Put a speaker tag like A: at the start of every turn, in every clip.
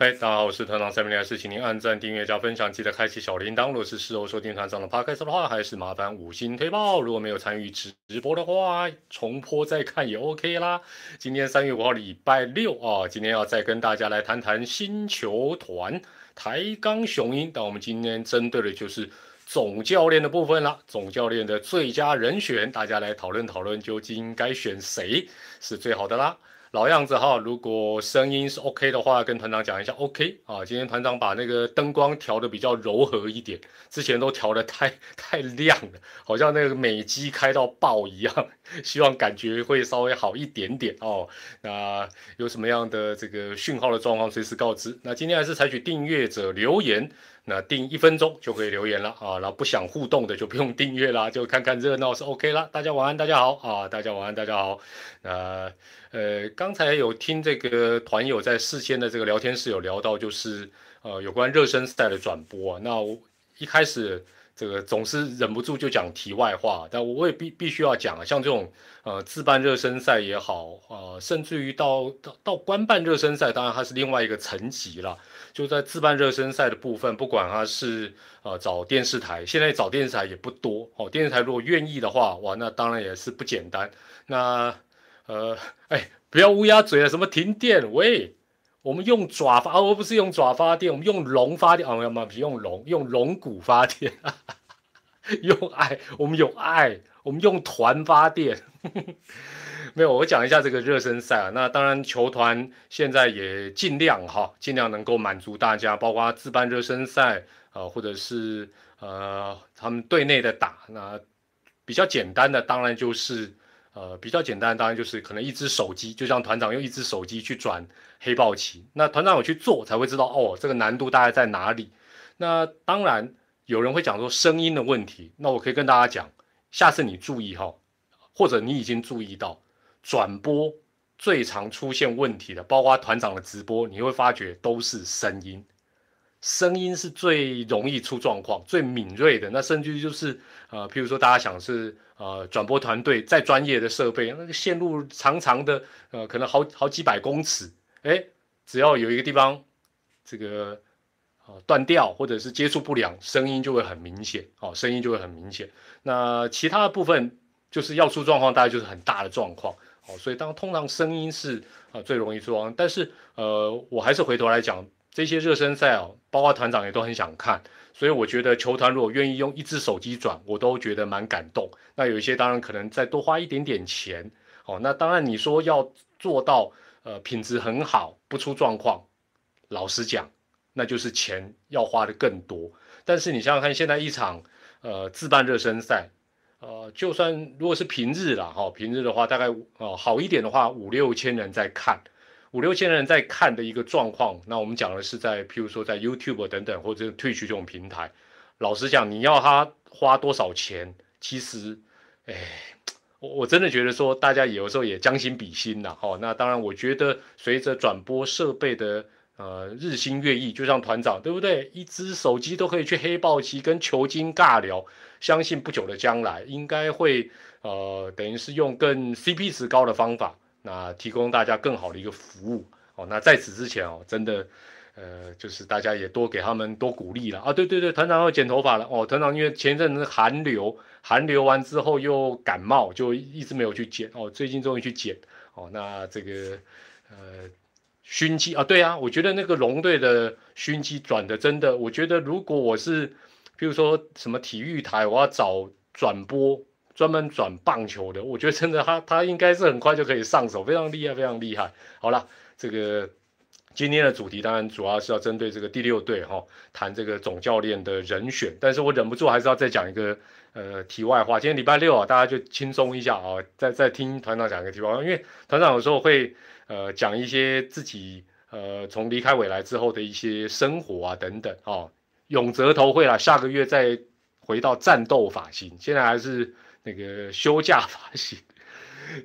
A: 嗨，大家好，我是团长三明来是请您按赞、订阅、加分享，记得开启小铃铛。如果是事后收听团长的 podcast 的话，还是麻烦五星推爆。如果没有参与直播的话，重播再看也 OK 啦。今天三月五号，礼拜六啊，今天要再跟大家来谈谈新球团台钢雄鹰。但我们今天针对的就是总教练的部分啦，总教练的最佳人选，大家来讨论讨论，究竟该选谁是最好的啦。老样子哈，如果声音是 OK 的话，跟团长讲一下 OK 啊。今天团长把那个灯光调的比较柔和一点，之前都调的太 太亮了，好像那个美机开到爆一样。希望感觉会稍微好一点点哦。那有什么样的这个讯号的状况，随时告知。那今天还是采取订阅者留言。那定一分钟就可以留言了啊，然后不想互动的就不用订阅啦，就看看热闹是 OK 啦。大家晚安，大家好啊，大家晚安，大家好。呃呃，刚才有听这个团友在事先的这个聊天室有聊到，就是呃有关热身赛的转播啊。那一开始。这个总是忍不住就讲题外话，但我也必必须要讲啊，像这种呃自办热身赛也好啊，甚至于到到到官办热身赛，当然它是另外一个层级了。就在自办热身赛的部分，不管它是呃找电视台，现在找电视台也不多哦。电视台如果愿意的话，哇，那当然也是不简单。那呃，哎，不要乌鸦嘴了，什么停电？喂，我们用爪发，而不是用爪发电，我们用龙发电啊，不不是用龙，用龙骨发电，用爱，我们有爱，我们用团发电。没有，我讲一下这个热身赛啊。那当然，球团现在也尽量哈，尽量能够满足大家，包括自办热身赛啊，或者是呃他们队内的打。那比较简单的，当然就是。呃，比较简单，当然就是可能一只手机，就像团长用一只手机去转黑豹旗，那团长有去做才会知道哦，这个难度大概在哪里。那当然有人会讲说声音的问题，那我可以跟大家讲，下次你注意哈，或者你已经注意到转播最常出现问题的，包括团长的直播，你会发觉都是声音。声音是最容易出状况、最敏锐的。那甚至就是呃，譬如说大家想是呃，转播团队再专业的设备，那个线路长长的，呃，可能好好几百公尺，哎，只要有一个地方这个断掉或者是接触不良，声音就会很明显，哦，声音就会很明显。那其他的部分就是要出状况，大概就是很大的状况，哦，所以当通常声音是啊最容易出状况但是呃，我还是回头来讲。这些热身赛哦，包括团长也都很想看，所以我觉得球团如果愿意用一只手机转，我都觉得蛮感动。那有一些当然可能再多花一点点钱哦。那当然你说要做到呃品质很好，不出状况，老实讲，那就是钱要花的更多。但是你想想看，现在一场呃自办热身赛，呃就算如果是平日了哈，平日的话大概哦好一点的话五六千人在看。五六千人在看的一个状况，那我们讲的是在，譬如说在 YouTube 等等或者退去这种平台，老实讲，你要他花多少钱，其实，哎，我我真的觉得说，大家有时候也将心比心呐，哦，那当然，我觉得随着转播设备的呃日新月异，就像团长对不对？一只手机都可以去黑豹旗跟球精尬聊，相信不久的将来应该会呃等于是用更 CP 值高的方法。那提供大家更好的一个服务哦。那在此之前哦，真的，呃，就是大家也多给他们多鼓励了啊。对对对，团长要剪头发了哦。团长因为前一阵子寒流，寒流完之后又感冒，就一直没有去剪哦。最近终于去剪哦。那这个呃熏鸡啊，对啊，我觉得那个龙队的熏鸡转的真的，我觉得如果我是，比如说什么体育台，我要找转播。专门转棒球的，我觉得真的他他应该是很快就可以上手，非常厉害，非常厉害。好了，这个今天的主题当然主要是要针对这个第六队哈，谈这个总教练的人选。但是我忍不住还是要再讲一个呃题外话。今天礼拜六啊，大家就轻松一下啊，再再听团长讲一个题外话，因为团长有时候会呃讲一些自己呃从离开未来之后的一些生活啊等等哦。永泽头会了，下个月再回到战斗发型，现在还是。那个休假发行，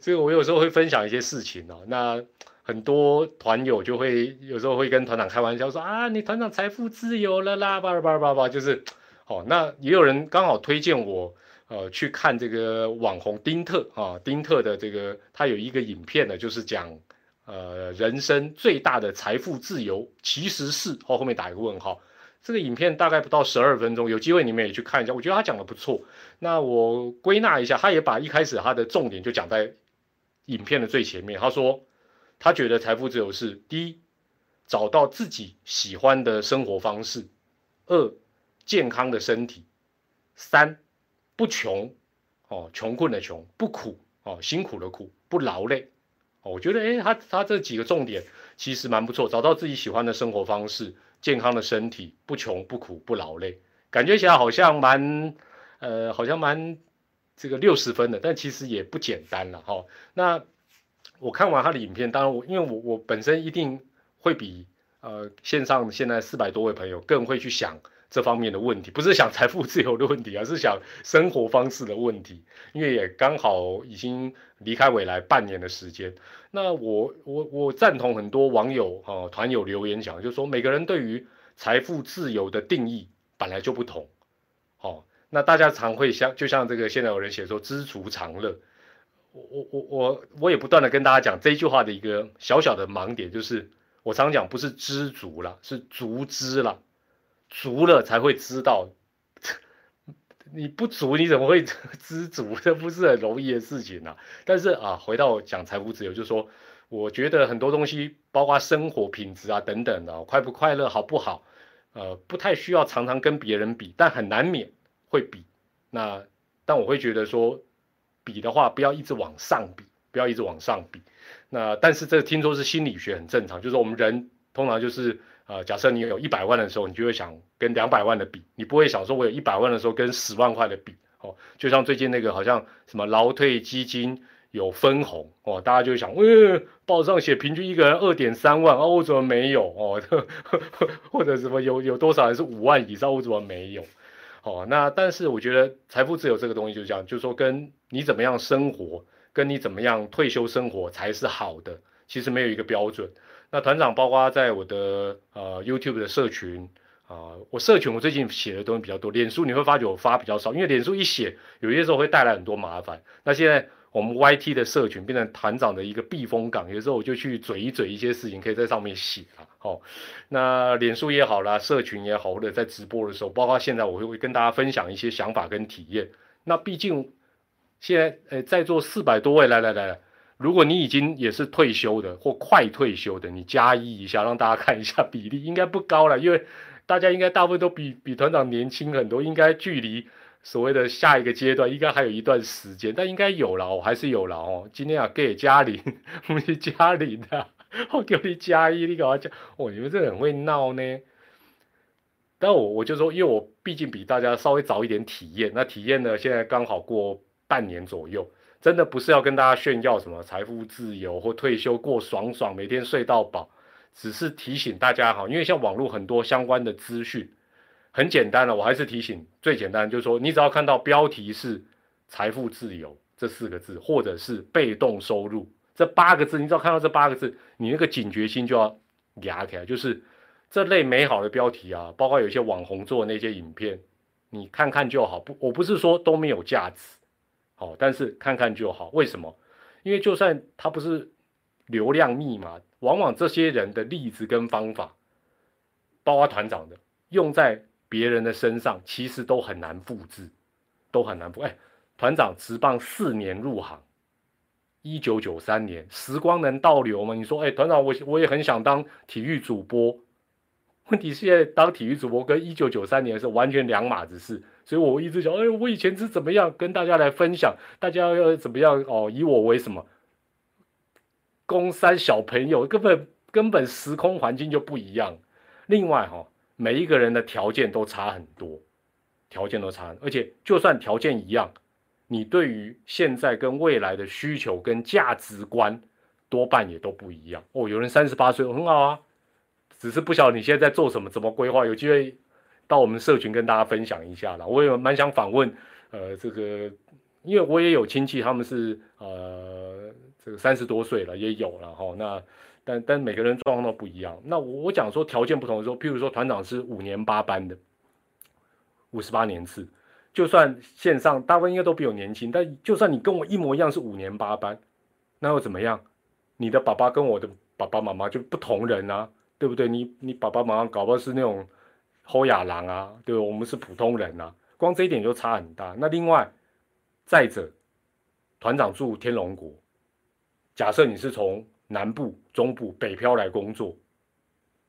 A: 所以我有时候会分享一些事情哦。那很多团友就会有时候会跟团长开玩笑说啊，你团长财富自由了啦，叭叭叭叭，就是哦。那也有人刚好推荐我呃去看这个网红丁特啊，丁特的这个他有一个影片呢，就是讲呃，人生最大的财富自由其实是哦，后面打一个问号。这个影片大概不到十二分钟，有机会你们也去看一下，我觉得他讲的不错。那我归纳一下，他也把一开始他的重点就讲在影片的最前面。他说，他觉得财富自由是第一，找到自己喜欢的生活方式；二，健康的身体；三，不穷哦，穷困的穷；不苦哦，辛苦的苦；不劳累哦。我觉得，诶，他他这几个重点其实蛮不错，找到自己喜欢的生活方式。健康的身体，不穷不苦不劳累，感觉起来好像蛮，呃，好像蛮这个六十分的，但其实也不简单了哈。那我看完他的影片，当然我因为我我本身一定会比呃线上现在四百多位朋友更会去想这方面的问题，不是想财富自由的问题，而是想生活方式的问题。因为也刚好已经离开未来半年的时间。那我我我赞同很多网友啊团友留言讲，就是说每个人对于财富自由的定义本来就不同，好，那大家常会像就像这个现在有人写说知足常乐，我我我我我也不断的跟大家讲这句话的一个小小的盲点，就是我常讲不是知足了，是足知了，足了才会知道。你不足，你怎么会 知足？这不是很容易的事情呐。但是啊，回到讲财富自由，就是说，我觉得很多东西，包括生活品质啊等等的，快不快乐，好不好？呃，不太需要常常跟别人比，但很难免会比。那但我会觉得说，比的话，不要一直往上比，不要一直往上比。那但是这听说是心理学很正常，就是我们人通常就是。呃，假设你有一百万的时候，你就会想跟两百万的比，你不会想说我有一百万的时候跟十万块的比哦。就像最近那个好像什么劳退基金有分红哦，大家就会想，呃，报上写平均一个人二点三万，哦，我怎么没有哦？或者什么有有多少人是五万以上，我怎么没有？哦，那但是我觉得财富自由这个东西就是这样，就是说跟你怎么样生活，跟你怎么样退休生活才是好的，其实没有一个标准。那团长包括在我的呃 YouTube 的社群啊，我社群我最近写的东西比较多，脸书你会发觉我发比较少，因为脸书一写，有些时候会带来很多麻烦。那现在我们 YT 的社群变成团长的一个避风港，有时候我就去嘴一嘴一些事情，可以在上面写啊。好，那脸书也好啦，社群也好，或者在直播的时候，包括现在我会会跟大家分享一些想法跟体验。那毕竟现在呃在座四百多位，来来来来。如果你已经也是退休的或快退休的，你加一一下，让大家看一下比例，应该不高了，因为大家应该大部分都比 比团长年轻很多，应该距离所谓的下一个阶段应该还有一段时间，但应该有了，还是有了哦。今天啊，给嘉玲，我是嘉玲的，我给你加一，你给我讲，哦，你们这很会闹呢。但我我就说，因为我毕竟比大家稍微早一点体验，那体验呢，现在刚好过半年左右。真的不是要跟大家炫耀什么财富自由或退休过爽爽，每天睡到饱，只是提醒大家哈，因为像网络很多相关的资讯，很简单了，我还是提醒最简单，就是说你只要看到标题是财富自由这四个字，或者是被动收入这八个字，你只要看到这八个字，你那个警觉心就要压起来，就是这类美好的标题啊，包括有些网红做的那些影片，你看看就好，不，我不是说都没有价值。哦，但是看看就好。为什么？因为就算他不是流量密码，往往这些人的例子跟方法，包括团长的，用在别人的身上，其实都很难复制，都很难复。哎，团长持棒四年入行，一九九三年，时光能倒流吗？你说，哎，团长，我我也很想当体育主播。问题是现在当体育主播跟一九九三年是完全两码子事。所以我一直讲，哎，我以前是怎么样跟大家来分享，大家要怎么样哦？以我为什么？公三小朋友根本根本时空环境就不一样。另外哈，每一个人的条件都差很多，条件都差，而且就算条件一样，你对于现在跟未来的需求跟价值观多半也都不一样。哦，有人三十八岁很好啊，只是不晓得你现在在做什么，怎么规划，有机会。到我们社群跟大家分享一下啦。我也蛮想访问，呃，这个，因为我也有亲戚，他们是呃，这个三十多岁了，也有了哈。那但但每个人状况都不一样。那我讲说条件不同的时候，譬如说团长是五年八班的，五十八年次，就算线上大部分应该都比我年轻，但就算你跟我一模一样是五年八班，那又怎么样？你的爸爸跟我的爸爸妈妈就不同人啊，对不对？你你爸爸妈妈搞不好是那种侯亚郎啊，对我们是普通人啊，光这一点就差很大。那另外，再者，团长住天龙国，假设你是从南部、中部、北漂来工作，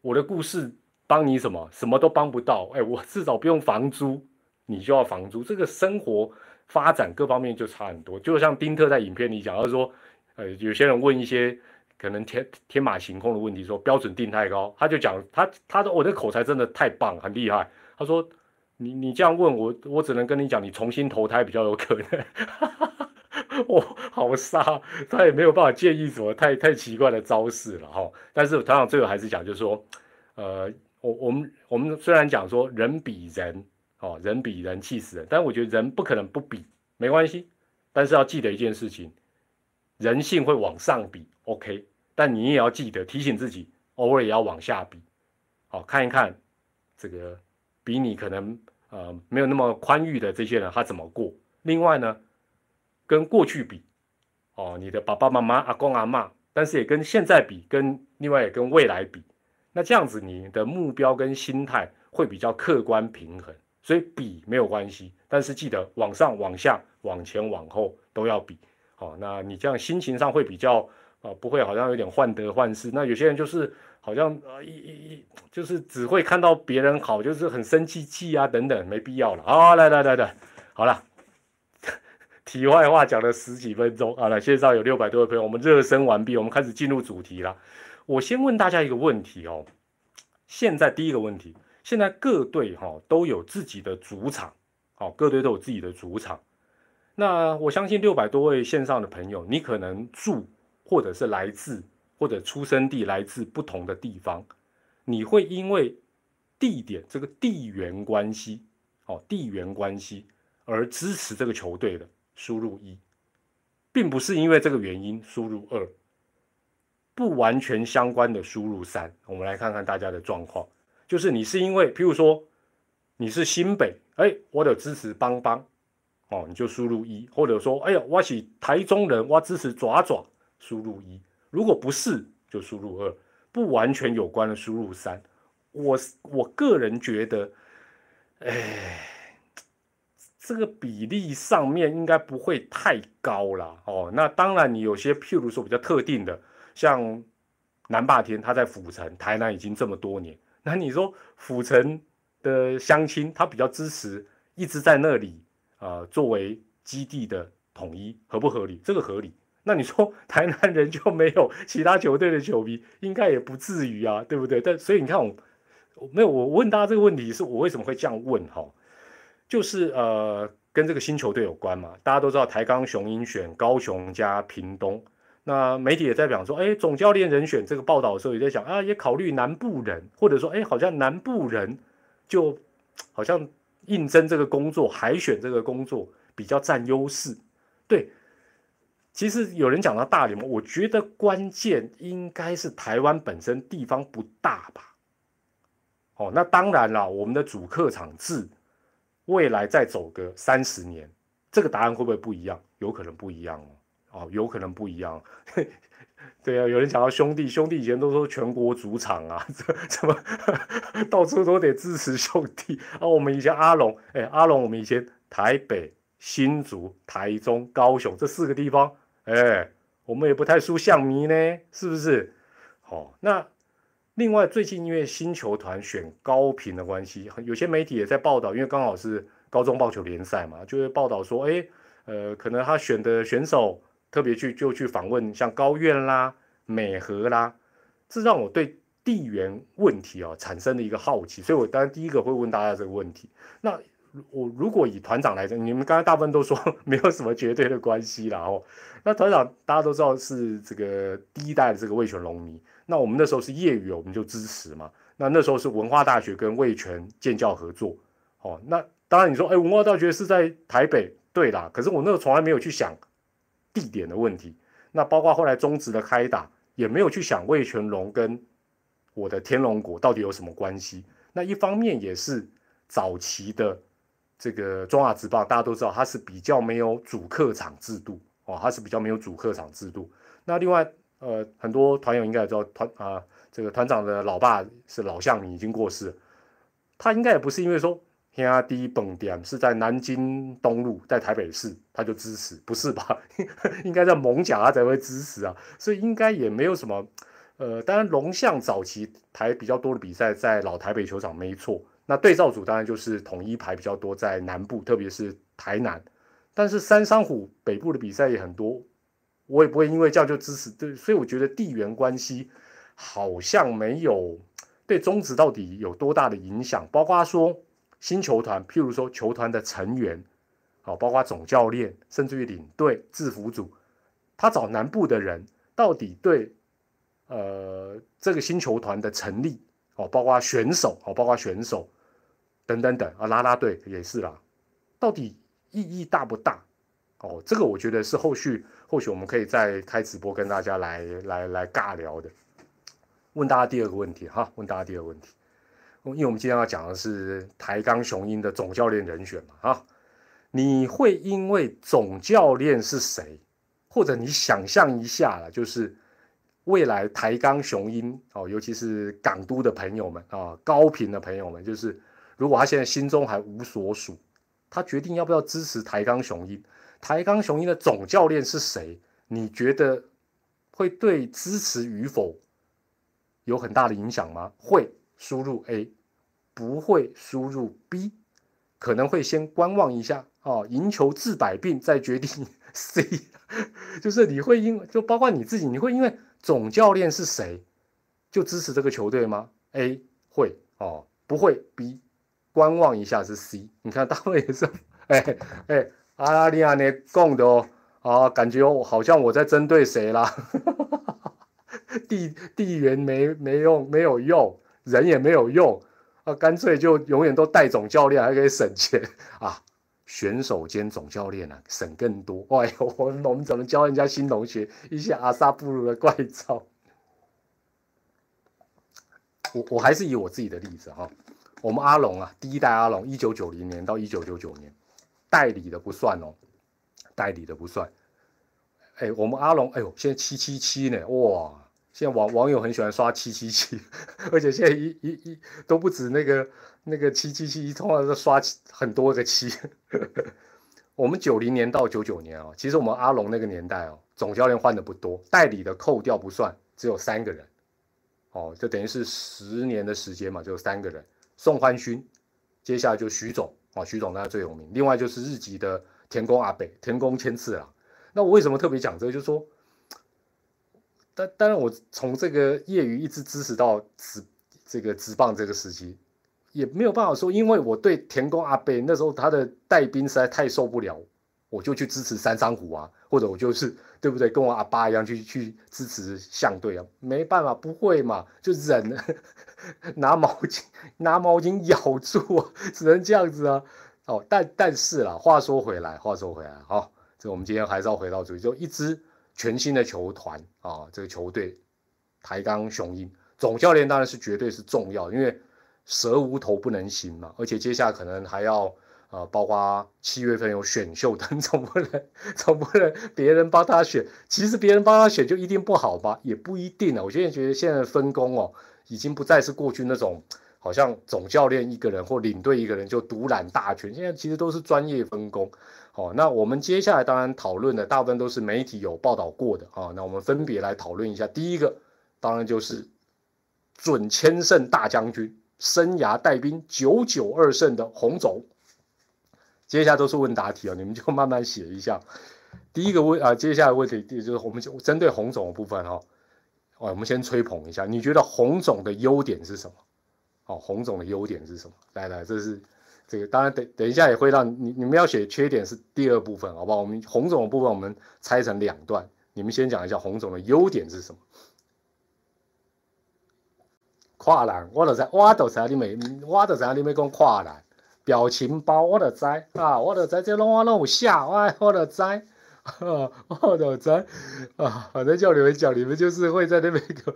A: 我的故事帮你什么？什么都帮不到。哎，我至少不用房租，你就要房租，这个生活发展各方面就差很多。就像丁特在影片里讲，他说。呃，有些人问一些可能天天马行空的问题，说标准定太高，他就讲他他的我的口才真的太棒，很厉害。他说你你这样问我，我只能跟你讲，你重新投胎比较有可能。我好傻，他也没有办法建议什么太太奇怪的招式了哈。但是团长最后还是讲，就是说，呃，我我们我们虽然讲说人比人哦，人比人气死人，但我觉得人不可能不比，没关系。但是要记得一件事情。人性会往上比，OK，但你也要记得提醒自己，偶尔也要往下比，好看一看这个比你可能呃没有那么宽裕的这些人他怎么过。另外呢，跟过去比，哦，你的爸爸妈妈、阿公阿妈，但是也跟现在比，跟另外也跟未来比，那这样子你的目标跟心态会比较客观平衡。所以比没有关系，但是记得往上、往下、往前、往后都要比。好，那你这样心情上会比较啊，不会好像有点患得患失。那有些人就是好像啊一一一，就是只会看到别人好，就是很生气气啊等等，没必要了。好，来来来来，好了，题外话讲了十几分钟，好了，线上有六百多位朋友，我们热身完毕，我们开始进入主题了。我先问大家一个问题哦，现在第一个问题，现在各队哈都有自己的主场，好，各队都有自己的主场。那我相信六百多位线上的朋友，你可能住或者是来自或者出生地来自不同的地方，你会因为地点这个地缘关系，哦，地缘关系而支持这个球队的，输入一，并不是因为这个原因输入二，不完全相关的输入三。我们来看看大家的状况，就是你是因为，譬如说你是新北，哎，我的支持邦邦。哦，你就输入一，或者说，哎呀，我是台中人，我支持爪爪，输入一。如果不是，就输入二。不完全有关的，输入三。我我个人觉得，哎，这个比例上面应该不会太高了。哦，那当然，你有些譬如说比较特定的，像南霸天，他在府城，台南已经这么多年，那你说府城的乡亲，他比较支持，一直在那里。呃，作为基地的统一合不合理？这个合理。那你说 台南人就没有其他球队的球迷，应该也不至于啊，对不对？但所以你看，我没有我问大家这个问题，是我为什么会这样问？哈，就是呃，跟这个新球队有关嘛。大家都知道台钢雄鹰选高雄加屏东，那媒体也在讲说，哎，总教练人选这个报道的时候也在讲啊，也考虑南部人，或者说，哎，好像南部人就好像。应征这个工作，海选这个工作比较占优势。对，其实有人讲到大联盟，我觉得关键应该是台湾本身地方不大吧。哦，那当然了，我们的主客场制，未来再走个三十年，这个答案会不会不一样？有可能不一样哦。哦，有可能不一样。对啊，有人讲到兄弟，兄弟以前都说全国主场啊，这怎么 到处都得支持兄弟啊？我们以前阿龙，哎，阿龙，我们以前台北、新竹、台中、高雄这四个地方，哎，我们也不太输象迷呢，是不是？好，那另外最近因为新球团选高频的关系，有些媒体也在报道，因为刚好是高中棒球联赛嘛，就会报道说，哎，呃，可能他选的选手。特别去就去访问像高院啦、美和啦，这让我对地缘问题啊产生了一个好奇，所以我当然第一个会问大家这个问题。那我如果以团长来讲，你们刚刚大部分都说 没有什么绝对的关系啦哦。那团长大家都知道是这个第一代的这个味全龙迷，那我们那时候是业余，我们就支持嘛。那那时候是文化大学跟味全建教合作，哦，那当然你说哎，文化大学是在台北，对啦，可是我那时候从来没有去想。地点的问题，那包括后来中职的开打，也没有去想魏全龙跟我的天龙国到底有什么关系。那一方面也是早期的这个中华职棒，大家都知道它是比较没有主客场制度哦，它是比较没有主客场制度。那另外，呃，很多团友应该也知道，团啊，这个团长的老爸是老向米，已经过世了。他应该也不是因为说天啊第一蹦点是在南京东路，在台北市，他就支持，不是吧？应该在蒙甲他才会支持啊，所以应该也没有什么。呃，当然龙象早期台比较多的比赛在老台北球场没错，那对照组当然就是统一牌比较多在南部，特别是台南。但是三山虎北部的比赛也很多。我也不会因为这样就支持，对，所以我觉得地缘关系好像没有对中职到底有多大的影响。包括说新球团，譬如说球团的成员，好，包括总教练，甚至于领队、制服组，他找南部的人，到底对呃这个新球团的成立，哦，包括选手，哦，包括选手等等等啊，拉拉队也是啦，到底意义大不大？哦，这个我觉得是后续。或许我们可以再开直播跟大家来来来尬聊的。问大家第二个问题哈，问大家第二个问题，因为我们今天要讲的是台钢雄鹰的总教练人选嘛哈，你会因为总教练是谁，或者你想象一下了，就是未来台钢雄鹰哦，尤其是港都的朋友们啊，高频的朋友们，就是如果他现在心中还无所属，他决定要不要支持台钢雄鹰。台钢雄鹰的总教练是谁？你觉得会对支持与否有很大的影响吗？会输入 A，不会输入 B，可能会先观望一下哦，赢球治百病再决定 C。就是你会因就包括你自己，你会因为总教练是谁就支持这个球队吗？A 会哦，不会 B，观望一下是 C。你看大卫也是，哎哎。阿拉利亚，呢供的哦啊，感觉我好像我在针对谁啦？地地缘没没用，没有用，人也没有用啊，干脆就永远都带总教练，还可以省钱 啊。选手兼总教练啊，省更多。哎呦，我我们怎么教人家新同学一些阿萨布鲁的怪招？我我还是以我自己的例子哈，我们阿龙啊，第一代阿龙，一九九零年到一九九九年。代理的不算哦，代理的不算。哎，我们阿龙，哎呦，现在七七七呢，哇！现在网网友很喜欢刷七七七，而且现在一一一都不止那个那个七七七，通常都刷很多个七。我们九零年到九九年啊，其实我们阿龙那个年代哦，总教练换的不多，代理的扣掉不算，只有三个人。哦，就等于是十年的时间嘛，只有三个人。宋欢勋，接下来就徐总。啊，徐总那最有名。另外就是日籍的田宫阿北、田宫千次郎。那我为什么特别讲这个？就是说，但当然我从这个业余一直支持到职这个职棒这个时期，也没有办法说，因为我对田宫阿北那时候他的带兵实在太受不了，我就去支持三山虎啊，或者我就是对不对，跟我阿爸一样去去支持相对啊，没办法，不会嘛，就忍。拿毛巾，拿毛巾咬住，只能这样子啊。哦，但但是啦，话说回来，话说回来，好，这我们今天还是要回到主题，就一支全新的球团啊，这个球队台钢雄鹰总教练当然是绝对是重要，因为蛇无头不能行嘛，而且接下来可能还要呃，包括七月份有选秀等，总不能总不能别人帮他选，其实别人帮他选就一定不好吧？也不一定啊。我现在觉得现在分工哦。已经不再是过去那种好像总教练一个人或领队一个人就独揽大权，现在其实都是专业分工。好，那我们接下来当然讨论的大部分都是媒体有报道过的啊。那我们分别来讨论一下，第一个当然就是准千胜大将军，生涯带兵九九二胜的洪总。接下来都是问答题啊，你们就慢慢写一下。第一个问啊，接下来问题就是我们就针对洪总的部分哈。哦，我们先吹捧一下。你觉得洪总的优点是什么？哦，洪总的优点是什么？来来，这是这个，当然等等一下也会让你你们要写缺点是第二部分，好不好？我们洪总的部分我们拆成两段，你们先讲一下洪总的优点是什么。跨栏，我都在，我都在你没，我都在你没讲跨栏，表情包我都在啊，我都在这弄我弄有下，我我都在。啊，我的在啊，反正叫你们讲，你们就是会在那边个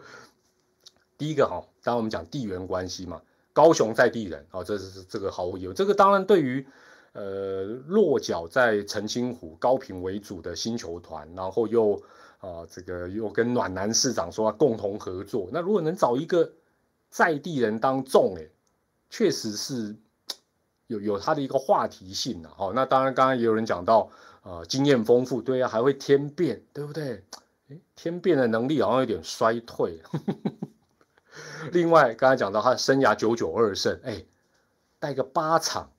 A: 第一个哈。当然我们讲地缘关系嘛，高雄在地人啊，这是这个毫无疑问。这个当然对于呃落脚在澄清湖高平为主的星球团，然后又啊，这个又跟暖男市长说共同合作。那如果能找一个在地人当众，哎，确实是有有他的一个话题性的。好，那当然刚刚也有人讲到，呃，经验丰富，对啊，还会天变，对不对？哎，天变的能力好像有点衰退。另外，刚才讲到他生涯九九二胜，哎，带个八场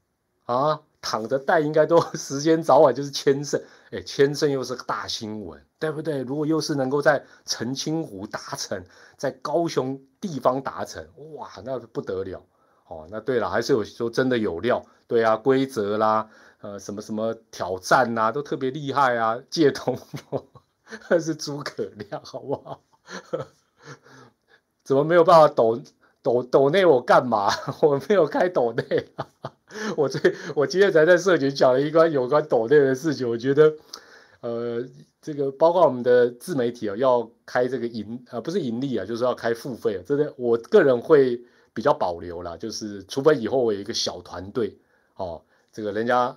A: 啊。躺着带应该都时间早晚就是千胜，哎，签证又是个大新闻，对不对？如果又是能够在澄清湖达成，在高雄地方达成，哇，那不得了哦。那对了，还是有说真的有料，对啊，规则啦，呃，什么什么挑战呐，都特别厉害啊。借通 那是诸葛亮，好不好？怎么没有办法抖抖抖内我干嘛？我没有开抖内啊。我这我今天才在社群讲了一关有关抖内的事情，我觉得，呃，这个包括我们的自媒体啊，要开这个盈啊，不是盈利啊，就是要开付费啊，真的，我个人会比较保留啦，就是除非以后我有一个小团队哦，这个人家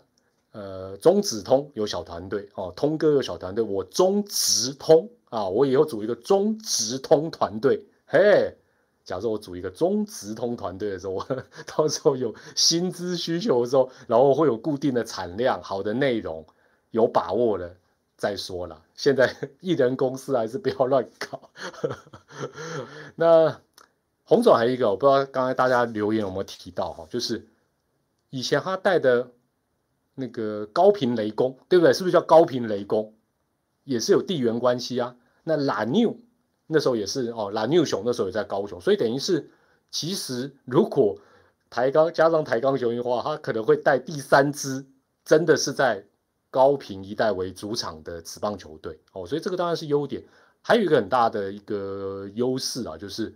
A: 呃中直通有小团队哦，通哥有小团队，我中直通啊，我以后组一个中直通团队，嘿。假设我组一个中直通团队的时候，我 到时候有薪资需求的时候，然后会有固定的产量、好的内容，有把握的再说了。现在 艺人公司还是不要乱搞。那洪总还有一个，我不知道刚才大家留言有没有提到哈，就是以前他带的那个高频雷公，对不对？是不是叫高频雷公？也是有地缘关系啊。那蓝牛。那时候也是哦，蓝牛熊那时候也在高雄，所以等于是，其实如果台钢加上台钢雄的话，他可能会带第三支，真的是在高平一带为主场的职棒球队哦，所以这个当然是优点。还有一个很大的一个优势啊，就是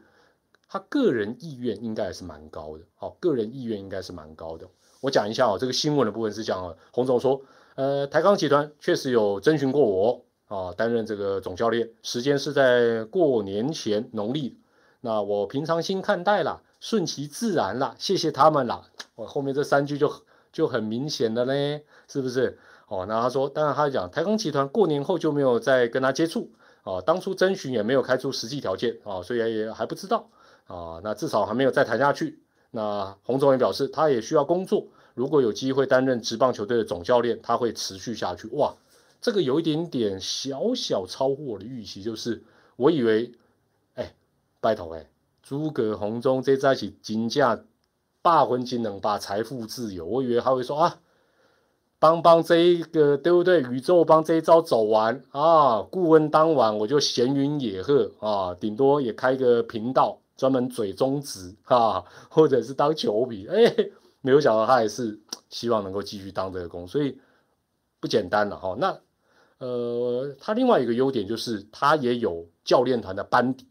A: 他个人意愿应该还是蛮高的哦，个人意愿应该是蛮高的。我讲一下哦，这个新闻的部分是讲洪总说，呃，台钢集团确实有征询过我。啊，担任这个总教练，时间是在过年前农历，那我平常心看待了，顺其自然了，谢谢他们了。我后面这三句就就很明显的嘞，是不是？哦，那他说，当然他讲台钢集团过年后就没有再跟他接触，啊，当初征询也没有开出实际条件，啊，所以也还不知道，啊，那至少还没有再谈下去。那洪总也表示，他也需要工作，如果有机会担任职棒球队的总教练，他会持续下去。哇！这个有一点点小小超乎我的预期，就是我以为，哎，拜托哎，诸葛红中这在一起金价霸分金能把财富自由，我以为他会说啊，帮帮这一个对不对？宇宙帮这一招走完啊，顾问当晚我就闲云野鹤啊，顶多也开个频道专门嘴中指啊，或者是当球迷，哎，没有想到他还是希望能够继续当这个工，所以不简单了哈，那。呃，他另外一个优点就是他也有教练团的班底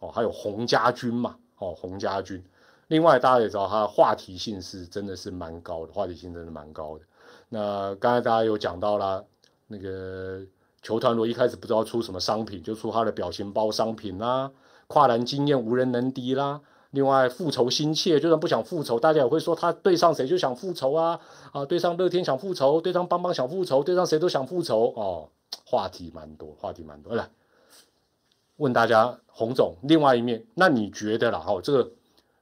A: 哦，还有洪家军嘛，哦，洪家军。另外大家也知道他话题性是真的是蛮高的，话题性真的蛮高的。那刚才大家有讲到啦，那个球团如一开始不知道出什么商品，就出他的表情包商品啦，跨栏经验无人能敌啦。另外复仇心切，就算不想复仇，大家也会说他对上谁就想复仇啊啊，对上乐天想复仇，对上邦邦想复仇，对上谁都想复仇哦。话题蛮多，话题蛮多。来问大家，洪总另外一面，那你觉得啦？哈，这个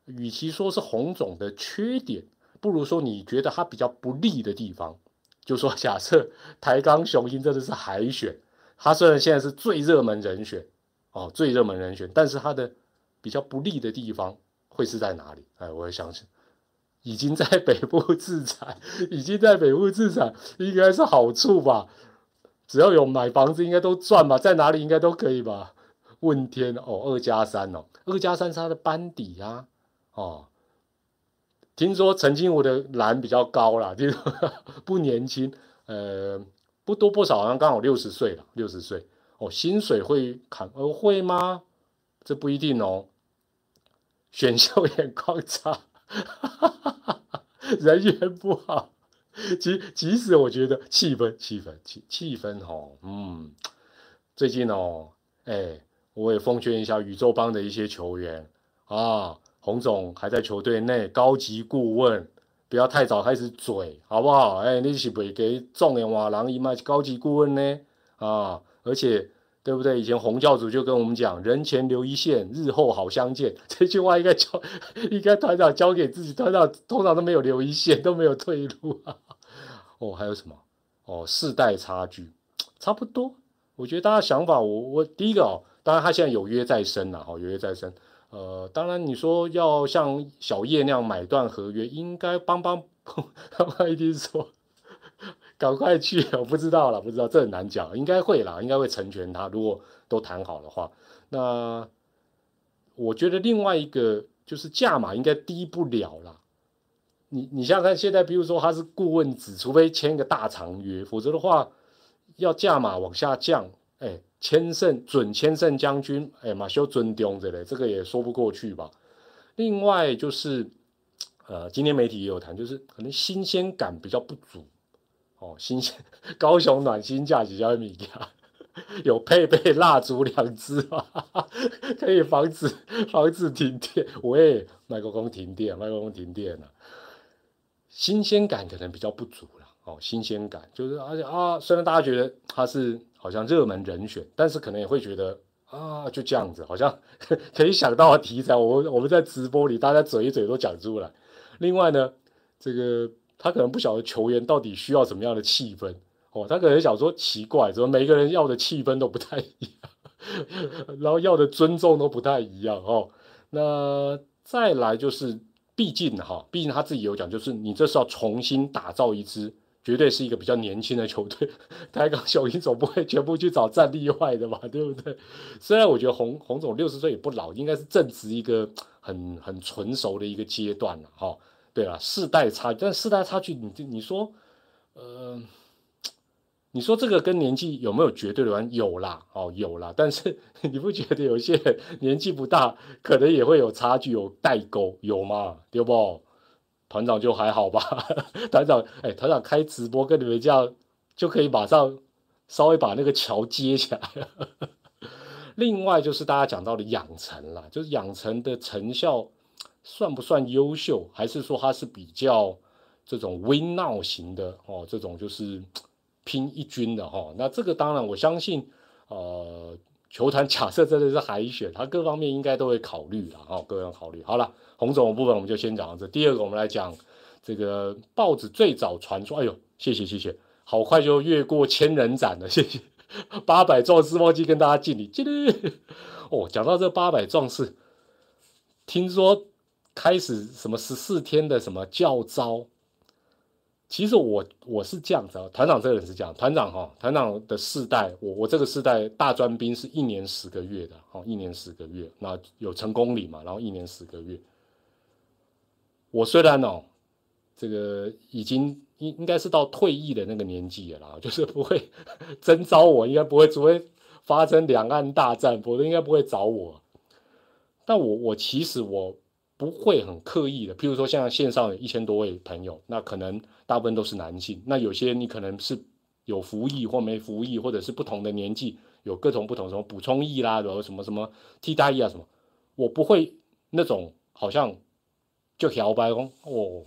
A: 与其说是洪总的缺点，不如说你觉得他比较不利的地方。就说假设台钢雄鹰真的是海选，他虽然现在是最热门人选哦，最热门人选，但是他的。比较不利的地方会是在哪里？哎，我也相信，已经在北部自产，已经在北部自产，应该是好处吧？只要有买房子，应该都赚吧？在哪里应该都可以吧？问天哦，二加三哦，二加三是他的班底呀。哦，听说陈金武的蓝比较高啦，听说 不年轻，呃，不多不少，好像刚好六十岁了，六十岁哦，薪水会砍，呃，会吗？这不一定哦。选秀眼光差，人缘不好，即即使我觉得气氛气氛气气氛哦，嗯，最近哦，哎，我也奉劝一下宇宙帮的一些球员啊，洪总还在球队内，高级顾问不要太早开始嘴，好不好？哎，你是不给重点话，人伊嘛是高级顾问呢啊，而且对不对？以前洪教主就跟我们讲“人前留一线，日后好相见” 这句话，应该交应该团长交给自己团长，通常都没有留一线，都没有退路啊。哦，还有什么？哦，世代差距差不多。我觉得大家想法，我我第一个哦，当然他现在有约在身了，哈，有约在身。呃，当然你说要像小叶那样买断合约，应该帮帮，帮帮一定说。赶快去！我不知道了，不知道，这很难讲，应该会啦，应该会成全他。如果都谈好的话，那我觉得另外一个就是价码应该低不了啦。你你想想看，现在比如说他是顾问子，除非签一个大长约，否则的话要价码往下降，哎，千胜准千胜将军，哎，马修尊丢之类，这个也说不过去吧。另外就是，呃，今天媒体也有谈，就是可能新鲜感比较不足。哦，新鲜高雄暖心价几家米家有配备蜡烛两支啊，可以防止防止停电。喂，麦克风停电，麦克风停电了。新鲜感可能比较不足了。哦，新鲜感就是而且啊，虽然大家觉得他是好像热门人选，但是可能也会觉得啊，就这样子，好像 可以想到的题材，我我们在直播里大家嘴一嘴都讲出来。另外呢，这个。他可能不晓得球员到底需要什么样的气氛哦，他可能想说奇怪，怎么每个人要的气氛都不太一样，然后要的尊重都不太一样哦。那再来就是，毕竟哈，毕竟他自己有讲，就是你这是要重新打造一支，绝对是一个比较年轻的球队。台港小鹰总不会全部去找战力外的嘛，对不对？虽然我觉得洪洪总六十岁也不老，应该是正值一个很很纯熟的一个阶段了哈。对啊，世代差距，但世代差距，你你说，呃，你说这个跟年纪有没有绝对的关系？有啦，哦，有啦。但是 你不觉得有些年纪不大，可能也会有差距，有代沟，有吗？对不？团长就还好吧？团长，哎，团长开直播跟你们这样，就可以马上稍微把那个桥接起来。另外就是大家讲到的养成啦，就是养成的成效。算不算优秀，还是说他是比较这种微闹型的哦？这种就是拼一军的哈。那这个当然，我相信，呃，球坛 假设真的是海选，他各方面应该都会考虑的哈，各方考虑。好了，洪总的部分我们就先讲到这。第二个，我们来讲这个报纸最早传出，哎呦，谢谢谢谢，好快就越过千人斩了，谢谢八百壮士，忘记跟大家敬礼，敬礼。哦，讲到这八百壮士，听说。开始什么十四天的什么教招？其实我我是这样子啊，团长这个人是这样，团长哈，团长的世代，我我这个世代大专兵是一年十个月的，哦，一年十个月，那有成功礼嘛，然后一年十个月。我虽然哦，这个已经应应该是到退役的那个年纪了啦，就是不会 征召我，应该不会，除非发生两岸大战，否则应该不会找我。但我我其实我。不会很刻意的，譬如说像线上有一千多位朋友，那可能大部分都是男性，那有些你可能是有服役或没服役，或者是不同的年纪，有各种不同什么补充役啦，然后什么什么替代役啊什么，我不会那种好像就摇摆哦，哦，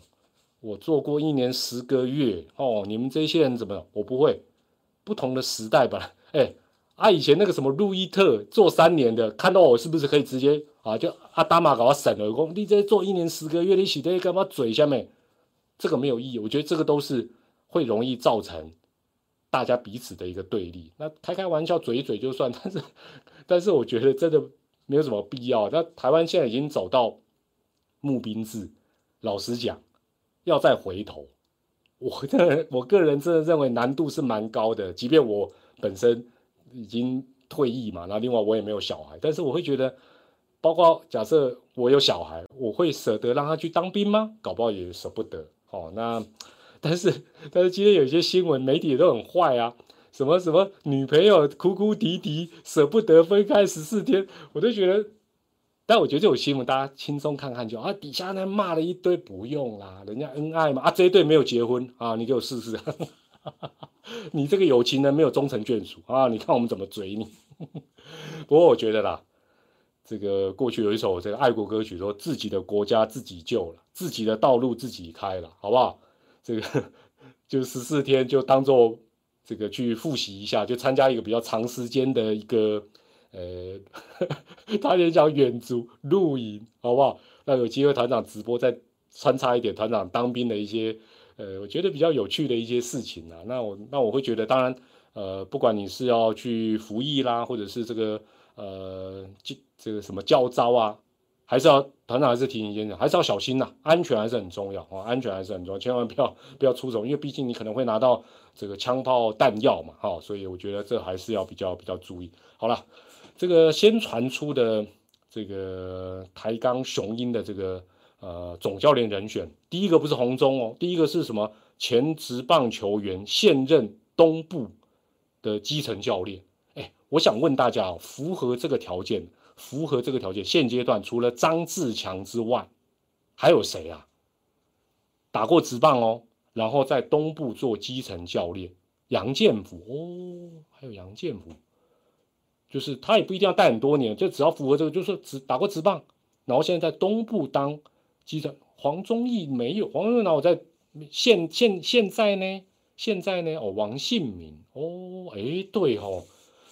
A: 我做过一年十个月哦，你们这些人怎么？我不会，不同的时代吧，哎。啊，以前那个什么路易特做三年的，看到我是不是可以直接啊？就阿达玛搞我省了，我你这做一年十个月，你起在干嘛嘴下面？这个没有意义，我觉得这个都是会容易造成大家彼此的一个对立。那开开玩笑，嘴一嘴就算，但是但是我觉得真的没有什么必要。那台湾现在已经走到募兵制，老实讲，要再回头，我的我个人真的认为难度是蛮高的，即便我本身。已经退役嘛，那另外我也没有小孩，但是我会觉得，包括假设我有小孩，我会舍得让他去当兵吗？搞不好也舍不得哦。那但是但是今天有一些新闻媒体都很坏啊，什么什么女朋友哭哭啼啼，舍不得分开十四天，我都觉得，但我觉得这种新闻大家轻松看看就啊，底下那骂了一堆，不用啦，人家恩爱嘛啊，这一对没有结婚啊，你给我试试。你这个有情人没有终成眷属啊！你看我们怎么追你。不过我觉得啦，这个过去有一首这个爱国歌曲，说自己的国家自己救了，自己的道路自己开了，好不好？这个就十四天就当做这个去复习一下，就参加一个比较长时间的一个呃，他也讲远足露营，好不好？那有机会团长直播再穿插一点团长当兵的一些呃，我觉得比较有趣的一些事情啊。那我那我会觉得，当然呃，不管你是要去服役啦，或者是这个呃，这这个什么教招啊。还是要团长还是提醒一下，还是要小心呐，安全还是很重要啊，安全还是很重要，千万不要不要出手，因为毕竟你可能会拿到这个枪炮弹药嘛，哈，所以我觉得这还是要比较比较注意。好了，这个先传出的这个台钢雄鹰的这个呃总教练人选，第一个不是红中哦，第一个是什么？前职棒球员，现任东部的基层教练。我想问大家，符合这个条件？符合这个条件，现阶段除了张志强之外，还有谁啊？打过职棒哦，然后在东部做基层教练，杨建福哦，还有杨建福，就是他也不一定要带很多年，就只要符合这个，就是只打过职棒，然后现在在东部当基层。黄忠义没有，黄忠义我在现现现在呢？现在呢？哦，王信明哦，哎，对哦。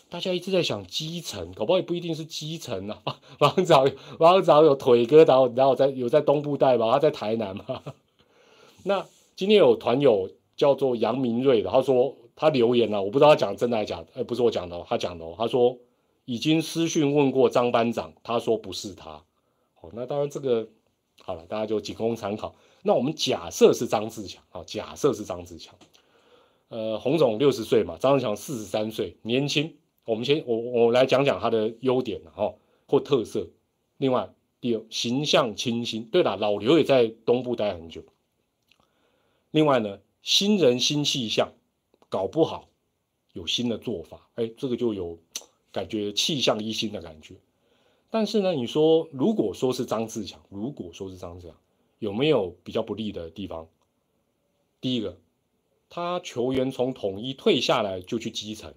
A: 大家一直在想基层，搞不好也不一定是基层啊。王早王早有腿哥，然后然后在有在东部带吧，他在台南嘛。那今天有团友叫做杨明瑞的，他说他留言了，我不知道他讲真的还是假的。哎，不是我讲的，他讲的。他说已经私讯问过张班长，他说不是他。哦，那当然这个好了，大家就仅供参考。那我们假设是张志强啊，假设是张志强。呃，洪总六十岁嘛，张志强四十三岁，年轻。我们先我我来讲讲他的优点哈或特色。另外，第二形象清新。对了，老刘也在东部待很久。另外呢，新人新气象，搞不好有新的做法，哎，这个就有感觉气象一新的感觉。但是呢，你说如果说是张志强，如果说是张志强，有没有比较不利的地方？第一个，他球员从统一退下来就去基层。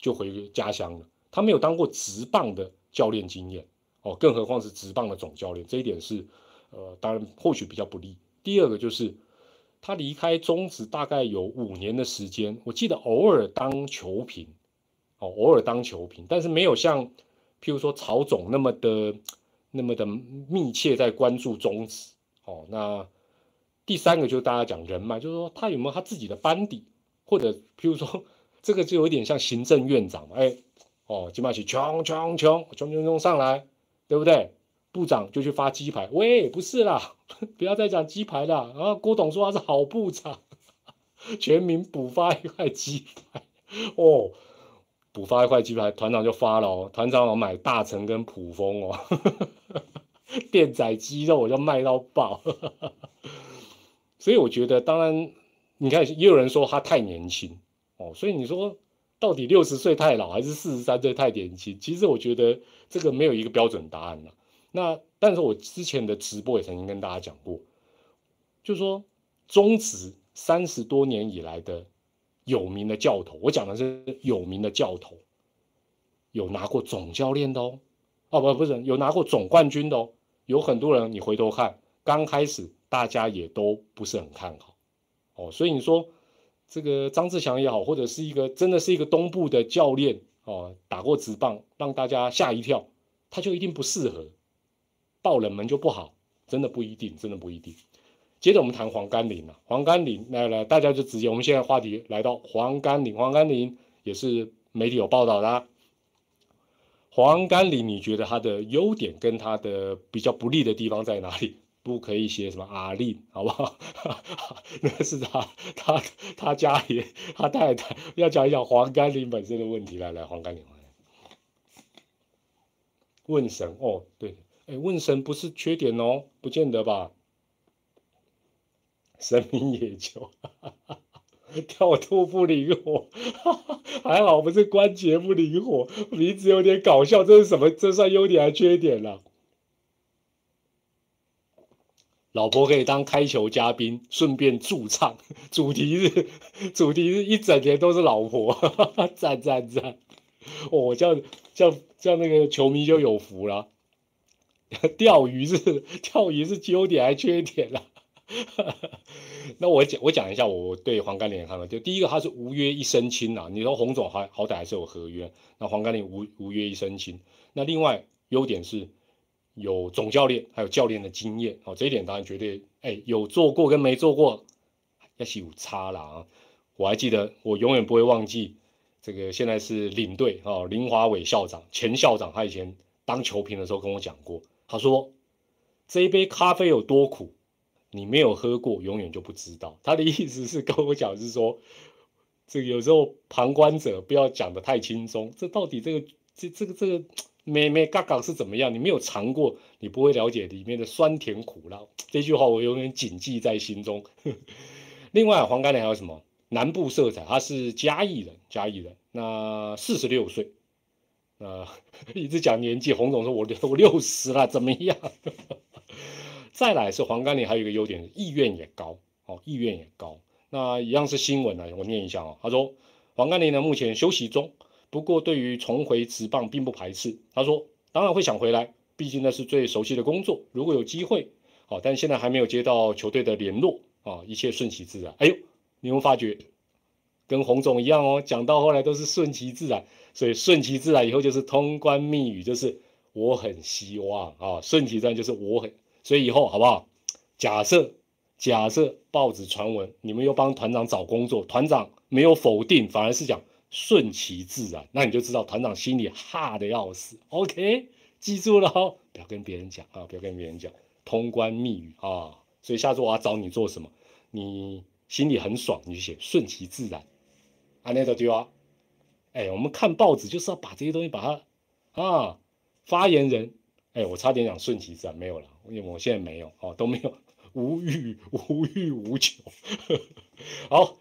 A: 就回家乡了。他没有当过职棒的教练经验哦，更何况是职棒的总教练，这一点是呃，当然或许比较不利。第二个就是他离开中职大概有五年的时间，我记得偶尔当球评哦，偶尔当球评，但是没有像譬如说曹总那么的那么的密切在关注中职哦。那第三个就是大家讲人脉，就是说他有没有他自己的班底，或者譬如说。这个就有点像行政院长嘛，哎，哦，金马奇冲冲冲冲冲冲上来，对不对？部长就去发鸡排，喂，不是啦，不要再讲鸡排了。然后郭董说他是好部长，全民补发一块鸡排，哦，补发一块鸡排，团长就发了哦，团长我买大成跟普丰哦，电仔鸡肉我就卖到爆，所以我觉得，当然你看，也有人说他太年轻。哦，所以你说到底六十岁太老还是四十三岁太年轻？其实我觉得这个没有一个标准答案了。那但是我之前的直播也曾经跟大家讲过，就说中职三十多年以来的有名的教头，我讲的是有名的教头，有拿过总教练的哦，哦不不是有拿过总冠军的哦，有很多人你回头看，刚开始大家也都不是很看好，哦，所以你说。这个张志强也好，或者是一个真的是一个东部的教练哦，打过直棒，让大家吓一跳，他就一定不适合，爆冷门就不好，真的不一定，真的不一定。接着我们谈黄甘霖啊，黄甘霖来来，大家就直接，我们现在话题来到黄甘霖，黄甘霖也是媒体有报道的。黄甘霖，你觉得他的优点跟他的比较不利的地方在哪里？不可以写什么阿令，好不好？那是他他他家里 他太太要讲一讲黄甘霖本身的问题。来来，黄甘霖，问神哦，对，哎，问神不是缺点哦，不见得吧？神明也求，跳脱不灵活，还好不是关节不灵活，名字有点搞笑，这是什么？这算优点还是缺点了？老婆可以当开球嘉宾，顺便驻唱。主题是 主题是一整年都是老婆，赞赞赞！哦，叫叫叫那个球迷就有福了。钓鱼是钓鱼是优点还缺点了？那我讲我讲一下我对黄甘霖的看法，就第一个他是无约一身轻啊，你说洪总还好歹还是有合约，那黄甘霖无无约一身轻，那另外优点是有总教练还有教练的经验，哦，这一点当然绝对，哎，有做过跟没做过，要是有差了啊，我还记得我永远不会忘记这个现在是领队哦，林华伟校长前校长，他以前当球评的时候跟我讲过，他说这一杯咖啡有多苦。你没有喝过，永远就不知道。他的意思是跟我讲，是说，这个有时候旁观者不要讲的太轻松。这到底这个这这个这个咩咩嘎嘎是怎么样？你没有尝过，你不会了解里面的酸甜苦辣。这句话我永远谨记在心中。另外，黄甘霖还有什么南部色彩？他是嘉义人，嘉义人。那四十六岁，呃，一直讲年纪。洪总说我我六十了，怎么样？再来是黄甘霖，还有一个优点，意愿也高哦，意愿也高。那一样是新闻呢，我念一下哦。他说黄甘霖呢目前休息中，不过对于重回职棒并不排斥。他说当然会想回来，毕竟那是最熟悉的工作。如果有机会，好，但现在还没有接到球队的联络啊，一切顺其自然。哎呦，你有发觉跟洪总一样哦，讲到后来都是顺其自然，所以顺其自然以后就是通关密语，就是我很希望啊，顺其自然就是我很。所以以后好不好？假设假设报纸传闻，你们又帮团长找工作，团长没有否定，反而是讲顺其自然，那你就知道团长心里哈的要死。OK，记住了哦，不要跟别人讲啊，不要跟别人讲通关密语啊。所以下次我要找你做什么，你心里很爽，你就写顺其自然。啊，那个对啊，哎，我们看报纸就是要把这些东西把它啊，发言人。哎，我差点讲顺其自然，没有了，因为我现在没有哦，都没有，无欲无欲无求。好，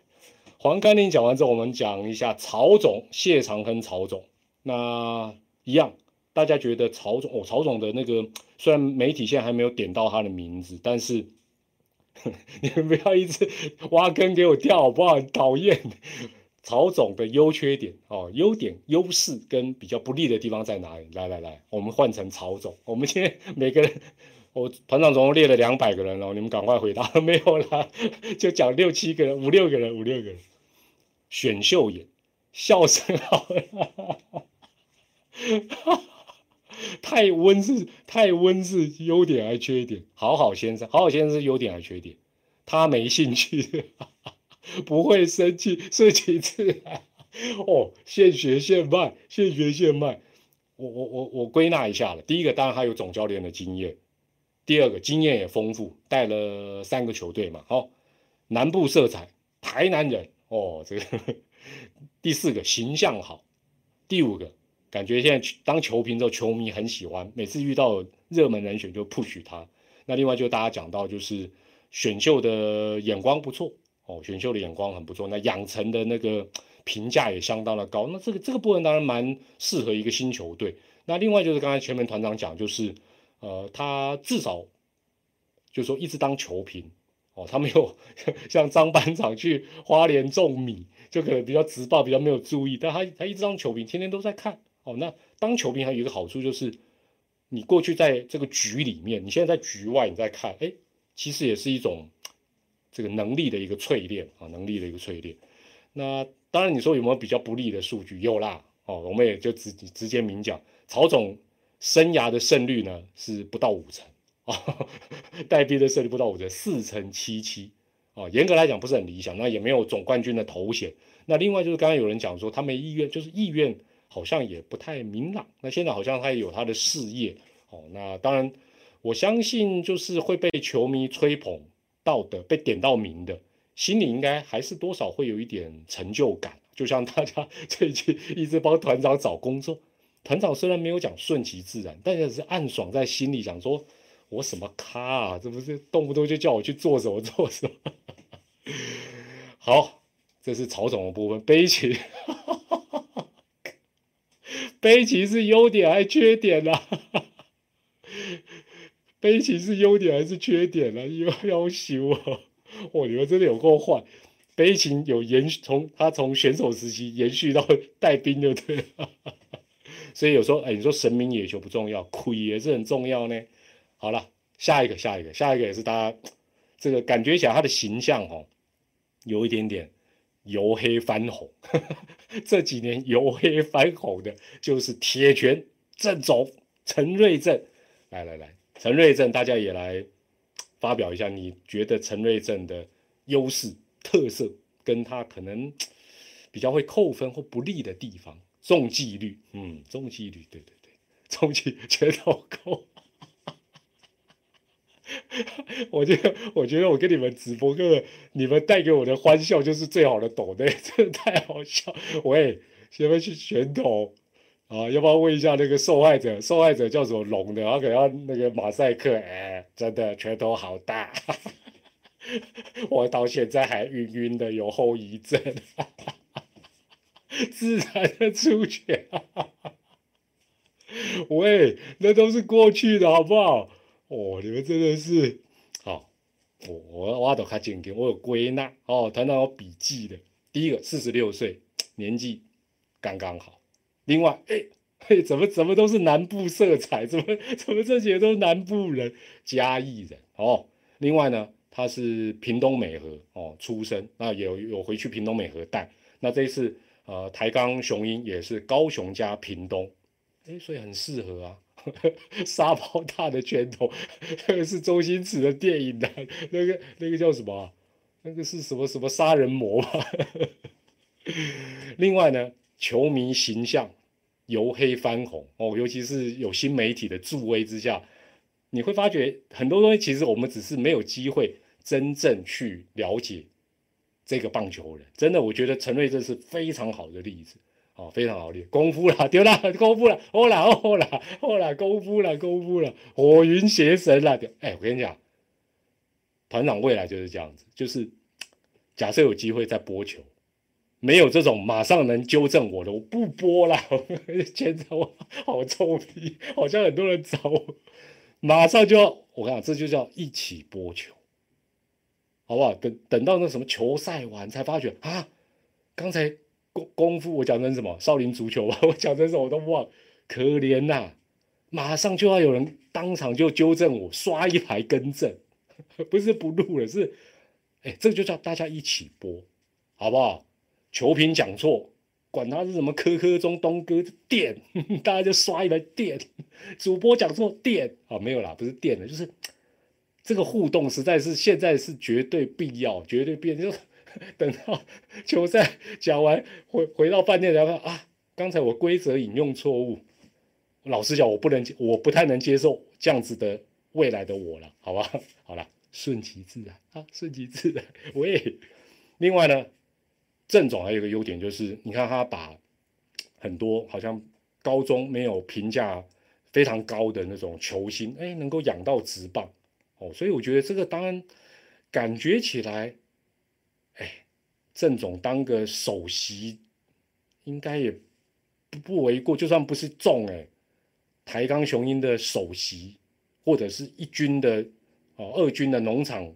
A: 黄甘霖讲完之后，我们讲一下曹总谢长亨曹总。那一样，大家觉得曹总哦，曹总的那个虽然媒体现在还没有点到他的名字，但是 你们不要一直挖坑给我跳好不好？讨厌。曹总的优缺点哦，优点、优势跟比较不利的地方在哪里？来来来，我们换成曹总。我们今天每个人，我团长总共列了两百个人哦，你们赶快回答。没有啦，就讲六七个人，五六个人，五六个人。选秀演，笑声好，太温是太温是优点还是缺点？好好先生，好好先生是优点还是缺点？他没兴趣。不会生气，顺其自然。哦，现学现卖，现学现卖。我我我我归纳一下了。第一个当然还有总教练的经验，第二个经验也丰富，带了三个球队嘛。好，南部色彩，台南人。哦，这个。第四个形象好，第五个感觉现在当球评之后，球迷很喜欢，每次遇到热门人选就 push 他。那另外就大家讲到就是选秀的眼光不错。哦，选秀的眼光很不错，那养成的那个评价也相当的高。那这个这个部分当然蛮适合一个新球队。那另外就是刚才前面团长讲，就是呃，他至少就是说一直当球评哦，他没有 像张班长去花莲种米，就可能比较直报，比较没有注意。但他他一直当球评，天天都在看哦。那当球评还有一个好处就是，你过去在这个局里面，你现在在局外你在看，哎，其实也是一种。这个能力的一个淬炼啊，能力的一个淬炼。那当然，你说有没有比较不利的数据？有啦，哦，我们也就直直接明讲，曹总生涯的胜率呢是不到五成啊，代币的胜率不到五成，四成七七啊，严格来讲不是很理想。那也没有总冠军的头衔。那另外就是刚刚有人讲说他没意愿，就是意愿好像也不太明朗。那现在好像他也有他的事业哦。那当然，我相信就是会被球迷吹捧。到的被点到名的，心里应该还是多少会有一点成就感。就像大家 最近一直帮团长找工作，团长虽然没有讲顺其自然，但是是暗爽在心里讲说：“我什么咖啊？这不是动不动就叫我去做什么做什么？”好，这是曹总的部分。悲情，悲情是优点还是缺点呢？悲情是优点还是缺点呢？又要修啊！哇，你们真的有够坏！悲情有延续，从他从选手时期延续到带兵，就对了。所以有时候，哎，你说神明野球不重要，亏也是很重要呢。好了，下一个，下一个，下一个也是大家这个感觉起来他的形象哦，有一点点由黑翻红。这几年由黑翻红的就是铁拳郑总陈瑞正。来来来，陈瑞正，大家也来发表一下，你觉得陈瑞正的优势特色，跟他可能比较会扣分或不利的地方？中纪率，嗯，中纪率，对对对，中纪全都够。我觉得，我觉得我跟你们直播，个你们带给我的欢笑就是最好的抖的，真的太好笑。喂，先不去拳头？啊，要不要问一下那个受害者？受害者叫什么龙的？他可能要那个马赛克。哎，真的拳头好大，我到现在还晕晕的，有后遗症。自然的出拳，喂，那都是过去的，好不好？哦，你们真的是好，我我我都看简，我有归纳哦，团长有笔记的。第一个，四十六岁，年纪刚刚好。另外，哎嘿，怎么怎么都是南部色彩？怎么怎么这些都是南部人、嘉义人哦？另外呢，他是屏东美和哦出生，那有有回去屏东美和带。那这一次呃台钢雄鹰也是高雄加屏东，哎，所以很适合啊。沙包大的拳头，那 个是周星驰的电影的，那个那个叫什么？那个是什么什么杀人魔吧？另外呢，球迷形象由黑翻红哦，尤其是有新媒体的助威之下，你会发觉很多东西其实我们只是没有机会真正去了解这个棒球人。真的，我觉得陈瑞这是非常好的例子。哦，非常好例子功夫了，丢啦 功夫了，哦啦哦啦哦啦功夫了功夫了，火云邪神了，哎，我跟你讲，团长未来就是这样子，就是假设有机会再播球，没有这种马上能纠正我的，我不播了。现在我好臭屁，好像很多人找我，马上就要，我讲这就叫一起播球，好不好？等等到那什么球赛完才发觉啊，刚才。功功夫，我讲成什么？少林足球吧，我讲成什么我都忘。可怜呐，马上就要有人当场就纠正我，刷一排更正，不是不录了，是，哎，这就叫大家一起播，好不好？球评讲错，管他是什么科科中东哥电，大家就刷一排电。主播讲错电啊，没有啦，不是电的，就是这个互动实在是现在是绝对必要，绝对必要。就 等到球赛讲完，回回到饭店然后啊，刚才我规则引用错误。老实讲，我不能，我不太能接受这样子的未来的我了，好吧？好了，顺其自然啊，顺其自然。喂，另外呢，郑总还有一个优点就是，你看他把很多好像高中没有评价非常高的那种球星，哎，能够养到直棒哦，所以我觉得这个当然感觉起来。哎郑总当个首席，应该也不不为过。就算不是重哎，台钢雄鹰的首席，或者是一军的哦，二军的农场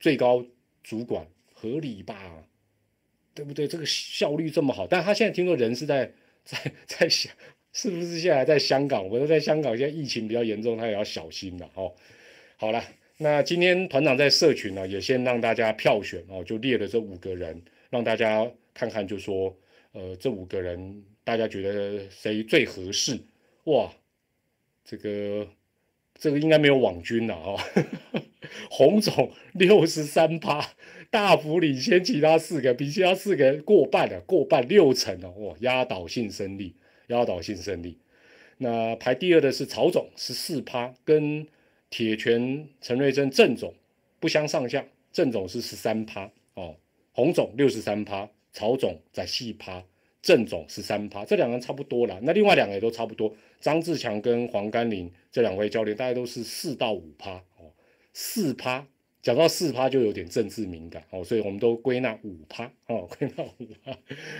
A: 最高主管，合理吧？对不对？这个效率这么好，但他现在听说人是在在在想，是不是现在在香港？我说在香港，现在疫情比较严重，他也要小心了哦。好了，那今天团长在社群呢，也先让大家票选哦，就列了这五个人。让大家看看，就说，呃，这五个人，大家觉得谁最合适？哇，这个这个应该没有网军了哦。洪总六十三趴，大幅领先其他四个，比其他四个过半的，过半六成哦，哇，压倒性胜利，压倒性胜利。那排第二的是曹总，十四趴，跟铁拳陈瑞珍郑总不相上下，郑总是十三趴哦。洪总六十三趴，曹总在四趴，郑总十三趴，这两个人差不多了。那另外两个也都差不多，张志强跟黄甘霖这两位教练，大概都是四到五趴哦。四趴讲到四趴就有点政治敏感哦，所以我们都归纳五趴哦，归纳五趴。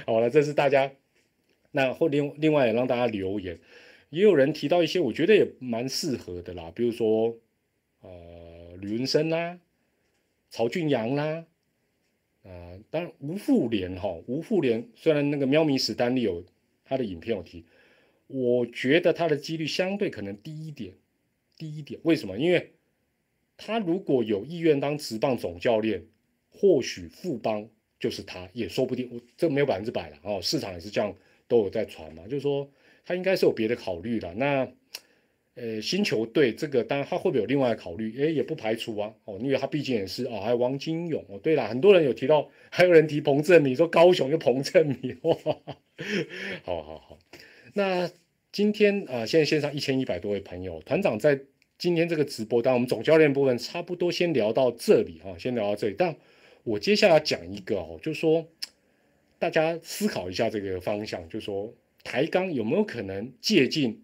A: 好了，这是大家那或另另外也让大家留言，也有人提到一些我觉得也蛮适合的啦，比如说呃吕文生啦，曹俊阳啦。啊，当然吴富连哈，吴富连虽然那个喵咪史丹利有他的影片有提，我觉得他的几率相对可能低一点，低一点。为什么？因为他如果有意愿当职棒总教练，或许富邦就是他，也说不定。我这没有百分之百了哦，市场也是这样，都有在传嘛，就是说他应该是有别的考虑的。那呃，新球队这个当然他会不会有另外的考虑？诶，也不排除啊。哦，因为他毕竟也是哦，还有王金勇哦。对了，很多人有提到，还有人提彭正明，说高雄就彭正明哇，好好好。那今天啊，现在线上一千一百多位朋友，团长在今天这个直播，当然我们总教练部分差不多先聊到这里哈，先聊到这里。但我接下来讲一个哦，就是说大家思考一下这个方向，就是说台钢有没有可能借鉴？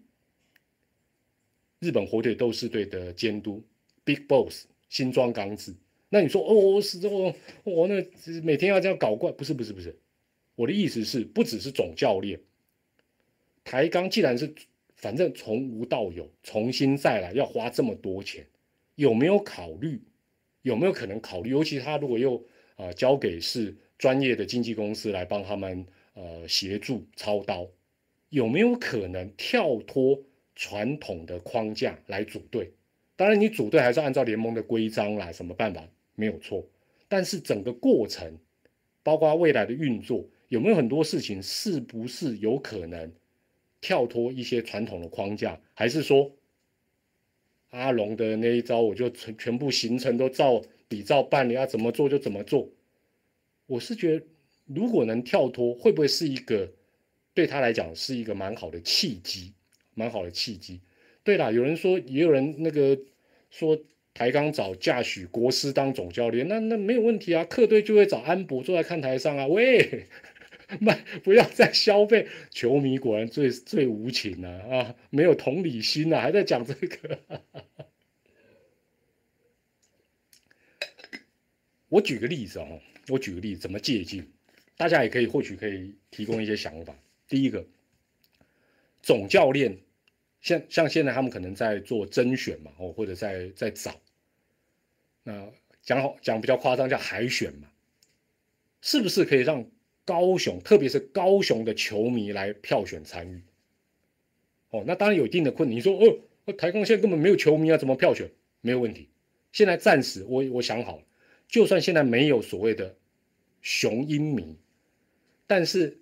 A: 日本火腿斗士队的监督 Big Boss 新庄刚子，那你说哦是哦我那每天要这样搞怪，不是不是不是，我的意思是不只是总教练，台钢既然是反正从无到有重新再来要花这么多钱，有没有考虑有没有可能考虑？尤其他如果又啊交给是专业的经纪公司来帮他们呃协助操刀，有没有可能跳脱？传统的框架来组队，当然你组队还是按照联盟的规章啦，什么办法没有错。但是整个过程，包括未来的运作，有没有很多事情是不是有可能跳脱一些传统的框架？还是说阿龙的那一招，我就全全部行程都照比照办，理要怎么做就怎么做？我是觉得，如果能跳脱，会不会是一个对他来讲是一个蛮好的契机？蛮好的契机。对啦，有人说，也有人那个说台钢找驾许国师当总教练，那那没有问题啊。客队就会找安博坐在看台上啊。喂，卖不要再消费球迷，果然最最无情了啊，没有同理心啊，还在讲这个。我举个例子哦，我举个例子，怎么借镜？大家也可以或许可以提供一些想法。第一个。总教练，像像现在他们可能在做甄选嘛，哦，或者在在找，那讲好讲比较夸张叫海选嘛，是不是可以让高雄，特别是高雄的球迷来票选参与？哦，那当然有一定的困难。你说哦，台钢现在根本没有球迷啊，怎么票选？没有问题。现在暂时我我想好了，就算现在没有所谓的雄鹰迷，但是。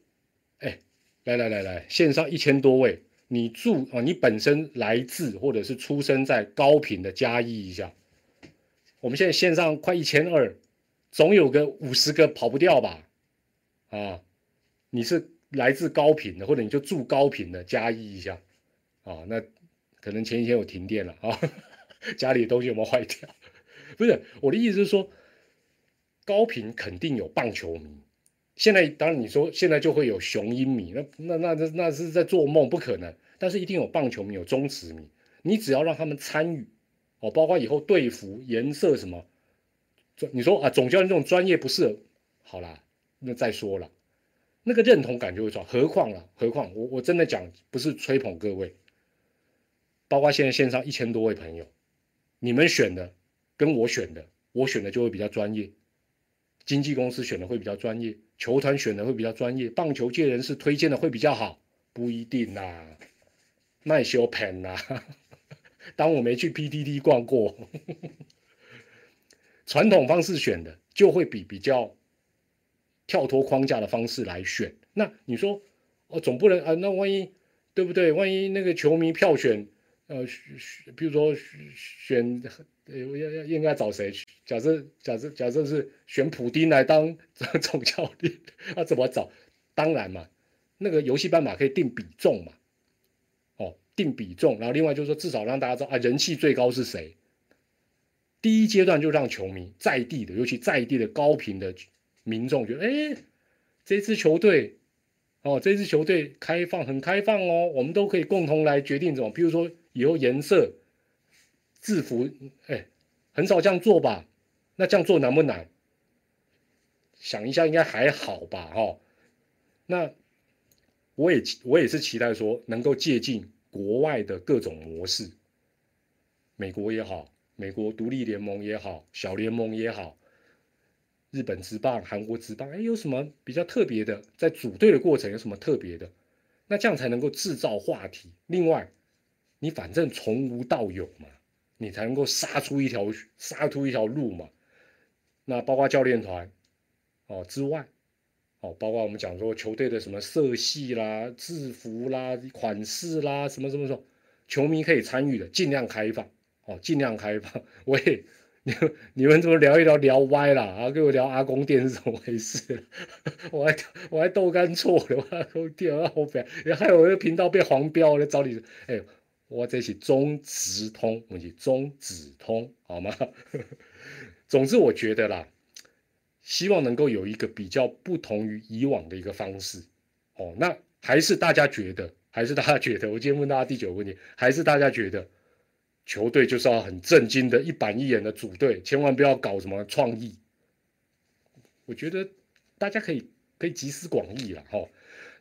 A: 哎来来来来，线上一千多位，你住啊？你本身来自或者是出生在高频的加一一下。我们现在线上快一千二，总有个五十个跑不掉吧？啊，你是来自高频的，或者你就住高频的加一一下。啊，那可能前几天有停电了啊，家里的东西有没有坏掉？不是，我的意思是说，高频肯定有棒球迷。现在当然你说现在就会有雄鹰迷，那那那那那是在做梦，不可能。但是一定有棒球迷，有忠实迷。你只要让他们参与，哦，包括以后队服颜色什么，你说啊，总教练这种专业不适合好啦，那再说了，那个认同感就会少。何况了，何况我我真的讲不是吹捧各位，包括现在线上一千多位朋友，你们选的跟我选的，我选的就会比较专业，经纪公司选的会比较专业。球团选的会比较专业，棒球界人士推荐的会比较好，不一定啦。卖修盘啦，当我没去 PTT 逛过，传统方式选的就会比比较跳脱框架的方式来选。那你说，哦，总不能啊？那万一对不对？万一那个球迷票选，呃，比如说选。呃要要应该找谁去？假设假设假设是选普丁来当 总教练，那怎么找？当然嘛，那个游戏办法可以定比重嘛，哦，定比重，然后另外就是说，至少让大家知道啊，人气最高是谁。第一阶段就让球迷在地的，尤其在地的高频的民众觉得，哎，这支球队，哦，这支球队开放很开放哦，我们都可以共同来决定怎么，比如说以后颜色。制服，哎，很少这样做吧？那这样做难不难？想一下，应该还好吧？哈，那我也我也是期待说，能够借鉴国外的各种模式，美国也好，美国独立联盟也好，小联盟也好，日本职棒、韩国职棒，哎，有什么比较特别的？在组队的过程有什么特别的？那这样才能够制造话题。另外，你反正从无到有嘛。你才能够杀出一条杀出一条路嘛。那包括教练团哦之外，哦，包括我们讲说球队的什么色系啦、制服啦、款式啦，什么什么什么，球迷可以参与的，尽量开放哦，尽量开放。我也。你你们怎么聊一聊聊歪了啊？跟我聊阿公店是怎么回事？我还我还豆干错了，阿公店啊后边，还有一个频道被黄标了，找你。哎，我这是中直通，我是中直通，好吗？总之，我觉得啦，希望能够有一个比较不同于以往的一个方式。哦，那还是大家觉得，还是大家觉得，我今天问大家第九个问题，还是大家觉得？球队就是要很震惊的一板一眼的组队，千万不要搞什么创意。我觉得大家可以可以集思广益了哈。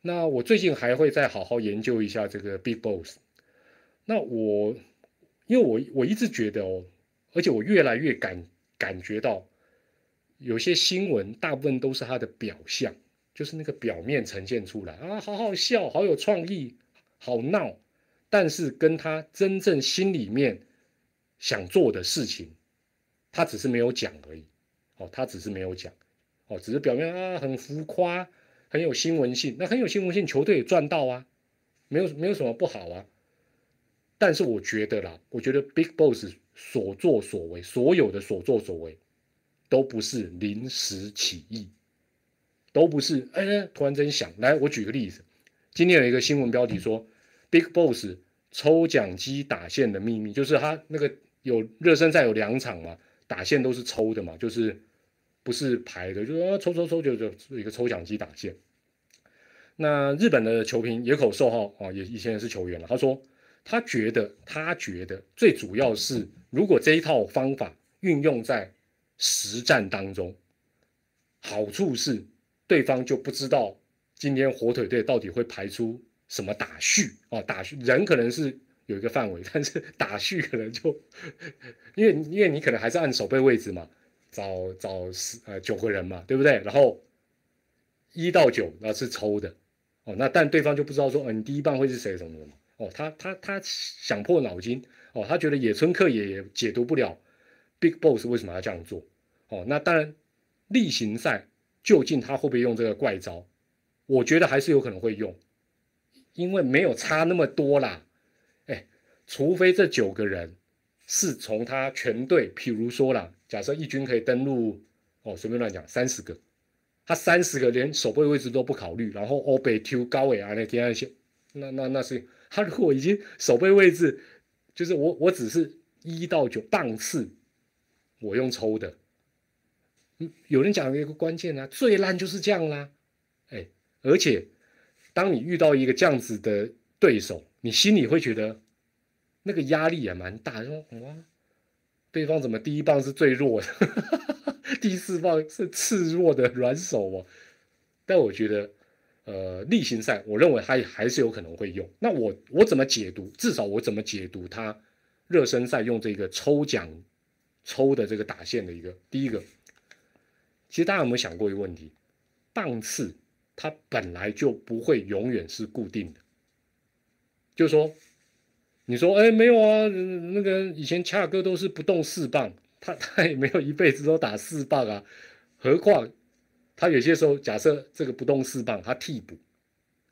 A: 那我最近还会再好好研究一下这个 Big Boss。那我因为我我一直觉得哦，而且我越来越感感觉到，有些新闻大部分都是它的表象，就是那个表面呈现出来啊，好好笑，好有创意，好闹。但是跟他真正心里面想做的事情，他只是没有讲而已。哦，他只是没有讲，哦，只是表面啊很浮夸，很有新闻性。那很有新闻性，球队也赚到啊，没有没有什么不好啊。但是我觉得啦，我觉得 Big Boss 所作所为，所有的所作所为，都不是临时起意，都不是哎突然间想。来，我举个例子，今天有一个新闻标题说。Big Boss 抽奖机打线的秘密，就是他那个有热身赛有两场嘛，打线都是抽的嘛，就是不是排的，就是抽抽抽就就一个抽奖机打线。那日本的球评野口寿浩啊，也以前也是球员了，他说他觉得他觉得最主要是，如果这一套方法运用在实战当中，好处是对方就不知道今天火腿队到底会排出。什么打序啊？打序人可能是有一个范围，但是打序可能就，因为因为你可能还是按守备位置嘛，找找十呃九个人嘛，对不对？然后一到九那是抽的哦，那但对方就不知道说，嗯，第一棒会是谁什么什么哦，他他他想破脑筋哦，他觉得野村克也解读不了 Big Boss 为什么要这样做哦，那当然例行赛究竟他会不会用这个怪招？我觉得还是有可能会用。因为没有差那么多啦，哎，除非这九个人是从他全队，譬如说啦，假设一军可以登录，哦，随便乱讲，三十个，他三十个连守备位置都不考虑，然后欧北 Q 高伟啊那些那些，那那那是他如果已经守备位置，就是我我只是一到九档次，我用抽的，嗯，有人讲一个关键啊，最烂就是这样啦，哎，而且。当你遇到一个这样子的对手，你心里会觉得那个压力也蛮大。说哇，对方怎么第一棒是最弱的，第四棒是次弱的软手哦？但我觉得，呃，例行赛，我认为他还是有可能会用。那我我怎么解读？至少我怎么解读他热身赛用这个抽奖抽的这个打线的一个第一个？其实大家有没有想过一个问题？棒次。它本来就不会永远是固定的，就是说，你说，哎，没有啊，那个以前恰哥都是不动四棒，他他也没有一辈子都打四棒啊，何况他有些时候假设这个不动四棒，他替补，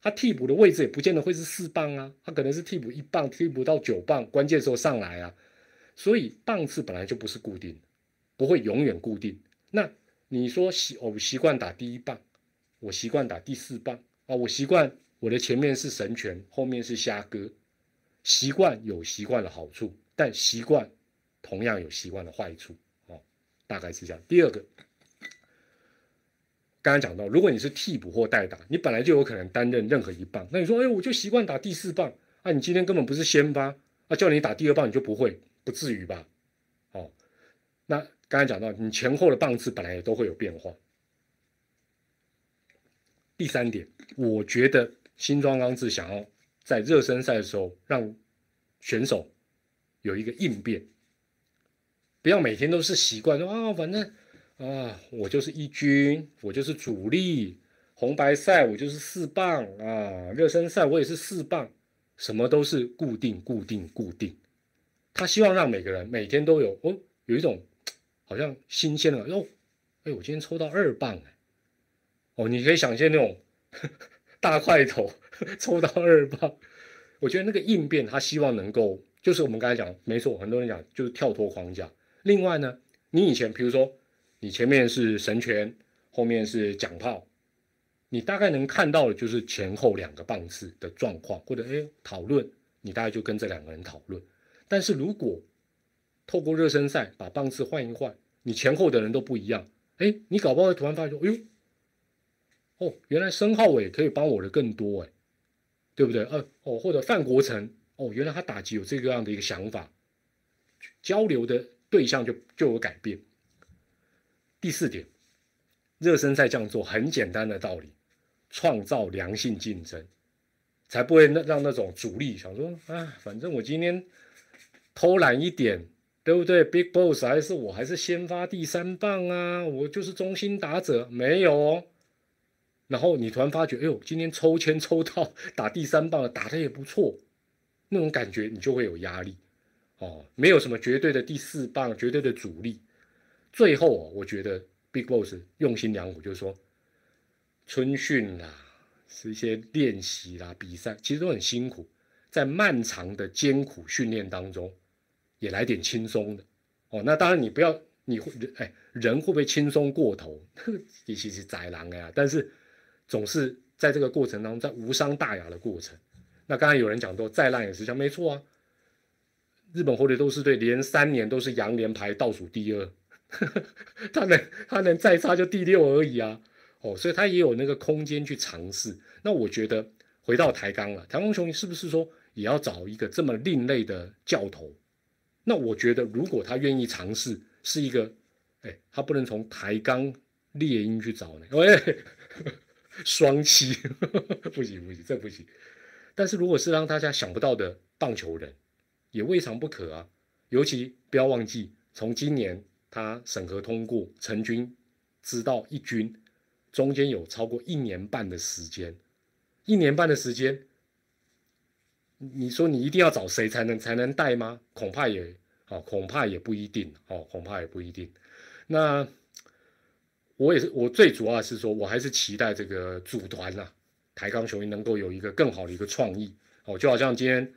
A: 他替补的位置也不见得会是四棒啊，他可能是替补一棒，替补到九棒，关键时候上来啊，所以棒次本来就不是固定，不会永远固定。那你说习我习惯打第一棒。我习惯打第四棒啊，我习惯我的前面是神拳，后面是虾哥，习惯有习惯的好处，但习惯同样有习惯的坏处哦，大概是这样。第二个，刚刚讲到，如果你是替补或代打，你本来就有可能担任任何一棒，那你说，哎，我就习惯打第四棒啊，你今天根本不是先发啊，叫你打第二棒你就不会，不至于吧？哦，那刚才讲到，你前后的棒次本来也都会有变化。第三点，我觉得新庄刚志想要在热身赛的时候让选手有一个应变，不要每天都是习惯说啊，反正啊，我就是一军，我就是主力，红白赛我就是四棒啊，热身赛我也是四棒，什么都是固定、固定、固定。他希望让每个人每天都有哦，有一种好像新鲜的哦，哎，我今天抽到二棒哎，哦，你可以想象那种 大块头抽到二棒，我觉得那个应变他希望能够，就是我们刚才讲，没错，很多人讲就是跳脱框架。另外呢，你以前比如说你前面是神拳，后面是奖炮，你大概能看到的就是前后两个棒次的状况，或者哎讨论，你大概就跟这两个人讨论。但是如果透过热身赛把棒次换一换，你前后的人都不一样，哎，你搞不好突然发现说，哎呦，哦，原来申浩伟可以帮我的更多，哎，对不对？呃，哦，或者范国成，哦，原来他打击有这个样的一个想法，交流的对象就就有改变。第四点，热身赛这样做很简单的道理，创造良性竞争，才不会那让那种主力想说，啊，反正我今天。偷懒一点，对不对？Big Boss 还是我还是先发第三棒啊？我就是中心打者，没有哦。然后你突然发觉，哎呦，今天抽签抽到打第三棒了，打的也不错，那种感觉你就会有压力哦。没有什么绝对的第四棒，绝对的主力。最后哦，我觉得 Big Boss 用心良苦，就是说春训啦，是一些练习啦、比赛，其实都很辛苦，在漫长的艰苦训练当中。也来点轻松的哦，那当然你不要，你会哎，人会不会轻松过头？其实是宰狼呀，但是总是在这个过程当中，在无伤大雅的过程。那刚才有人讲说，再烂也是香，没错啊。日本火腿斗士队连三年都是洋联排倒数第二，他能他能再差就第六而已啊。哦，所以他也有那个空间去尝试。那我觉得回到台钢了，台钢雄是不是说也要找一个这么另类的教头？那我觉得，如果他愿意尝试，是一个，哎，他不能从台钢猎鹰去找呢，喂，双七，不行不行，这不行。但是如果是让大家想不到的棒球人，也未尝不可啊。尤其不要忘记，从今年他审核通过成军，知道一军，中间有超过一年半的时间，一年半的时间。你说你一定要找谁才能才能带吗？恐怕也，哦，恐怕也不一定，哦，恐怕也不一定。那我也是，我最主要是说，我还是期待这个组团呐，台钢雄鹰能够有一个更好的一个创意，哦，就好像今天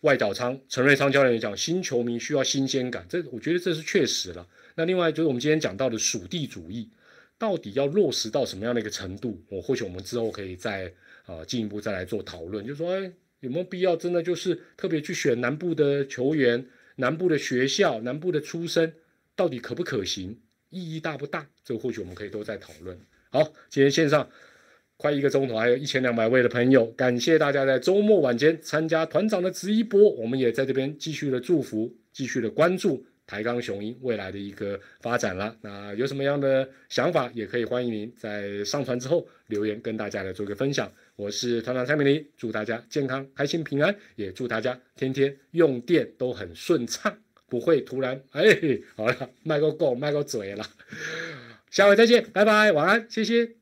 A: 外岛仓陈瑞昌教练讲，新球迷需要新鲜感，这我觉得这是确实了。那另外就是我们今天讲到的属地主义，到底要落实到什么样的一个程度？我或许我们之后可以再啊进一步再来做讨论，就是说哎。有没有必要真的就是特别去选南部的球员、南部的学校、南部的出身，到底可不可行？意义大不大？这或许我们可以都在讨论。好，今天线上快一个钟头，还有一千两百位的朋友，感谢大家在周末晚间参加团长的直播。我们也在这边继续的祝福，继续的关注。台钢雄鹰未来的一个发展了，那有什么样的想法，也可以欢迎您在上传之后留言跟大家来做个分享。我是团长蔡明黎，祝大家健康、开心、平安，也祝大家天天用电都很顺畅，不会突然哎，好了，卖个够，卖个嘴了，下回再见，拜拜，晚安，谢谢。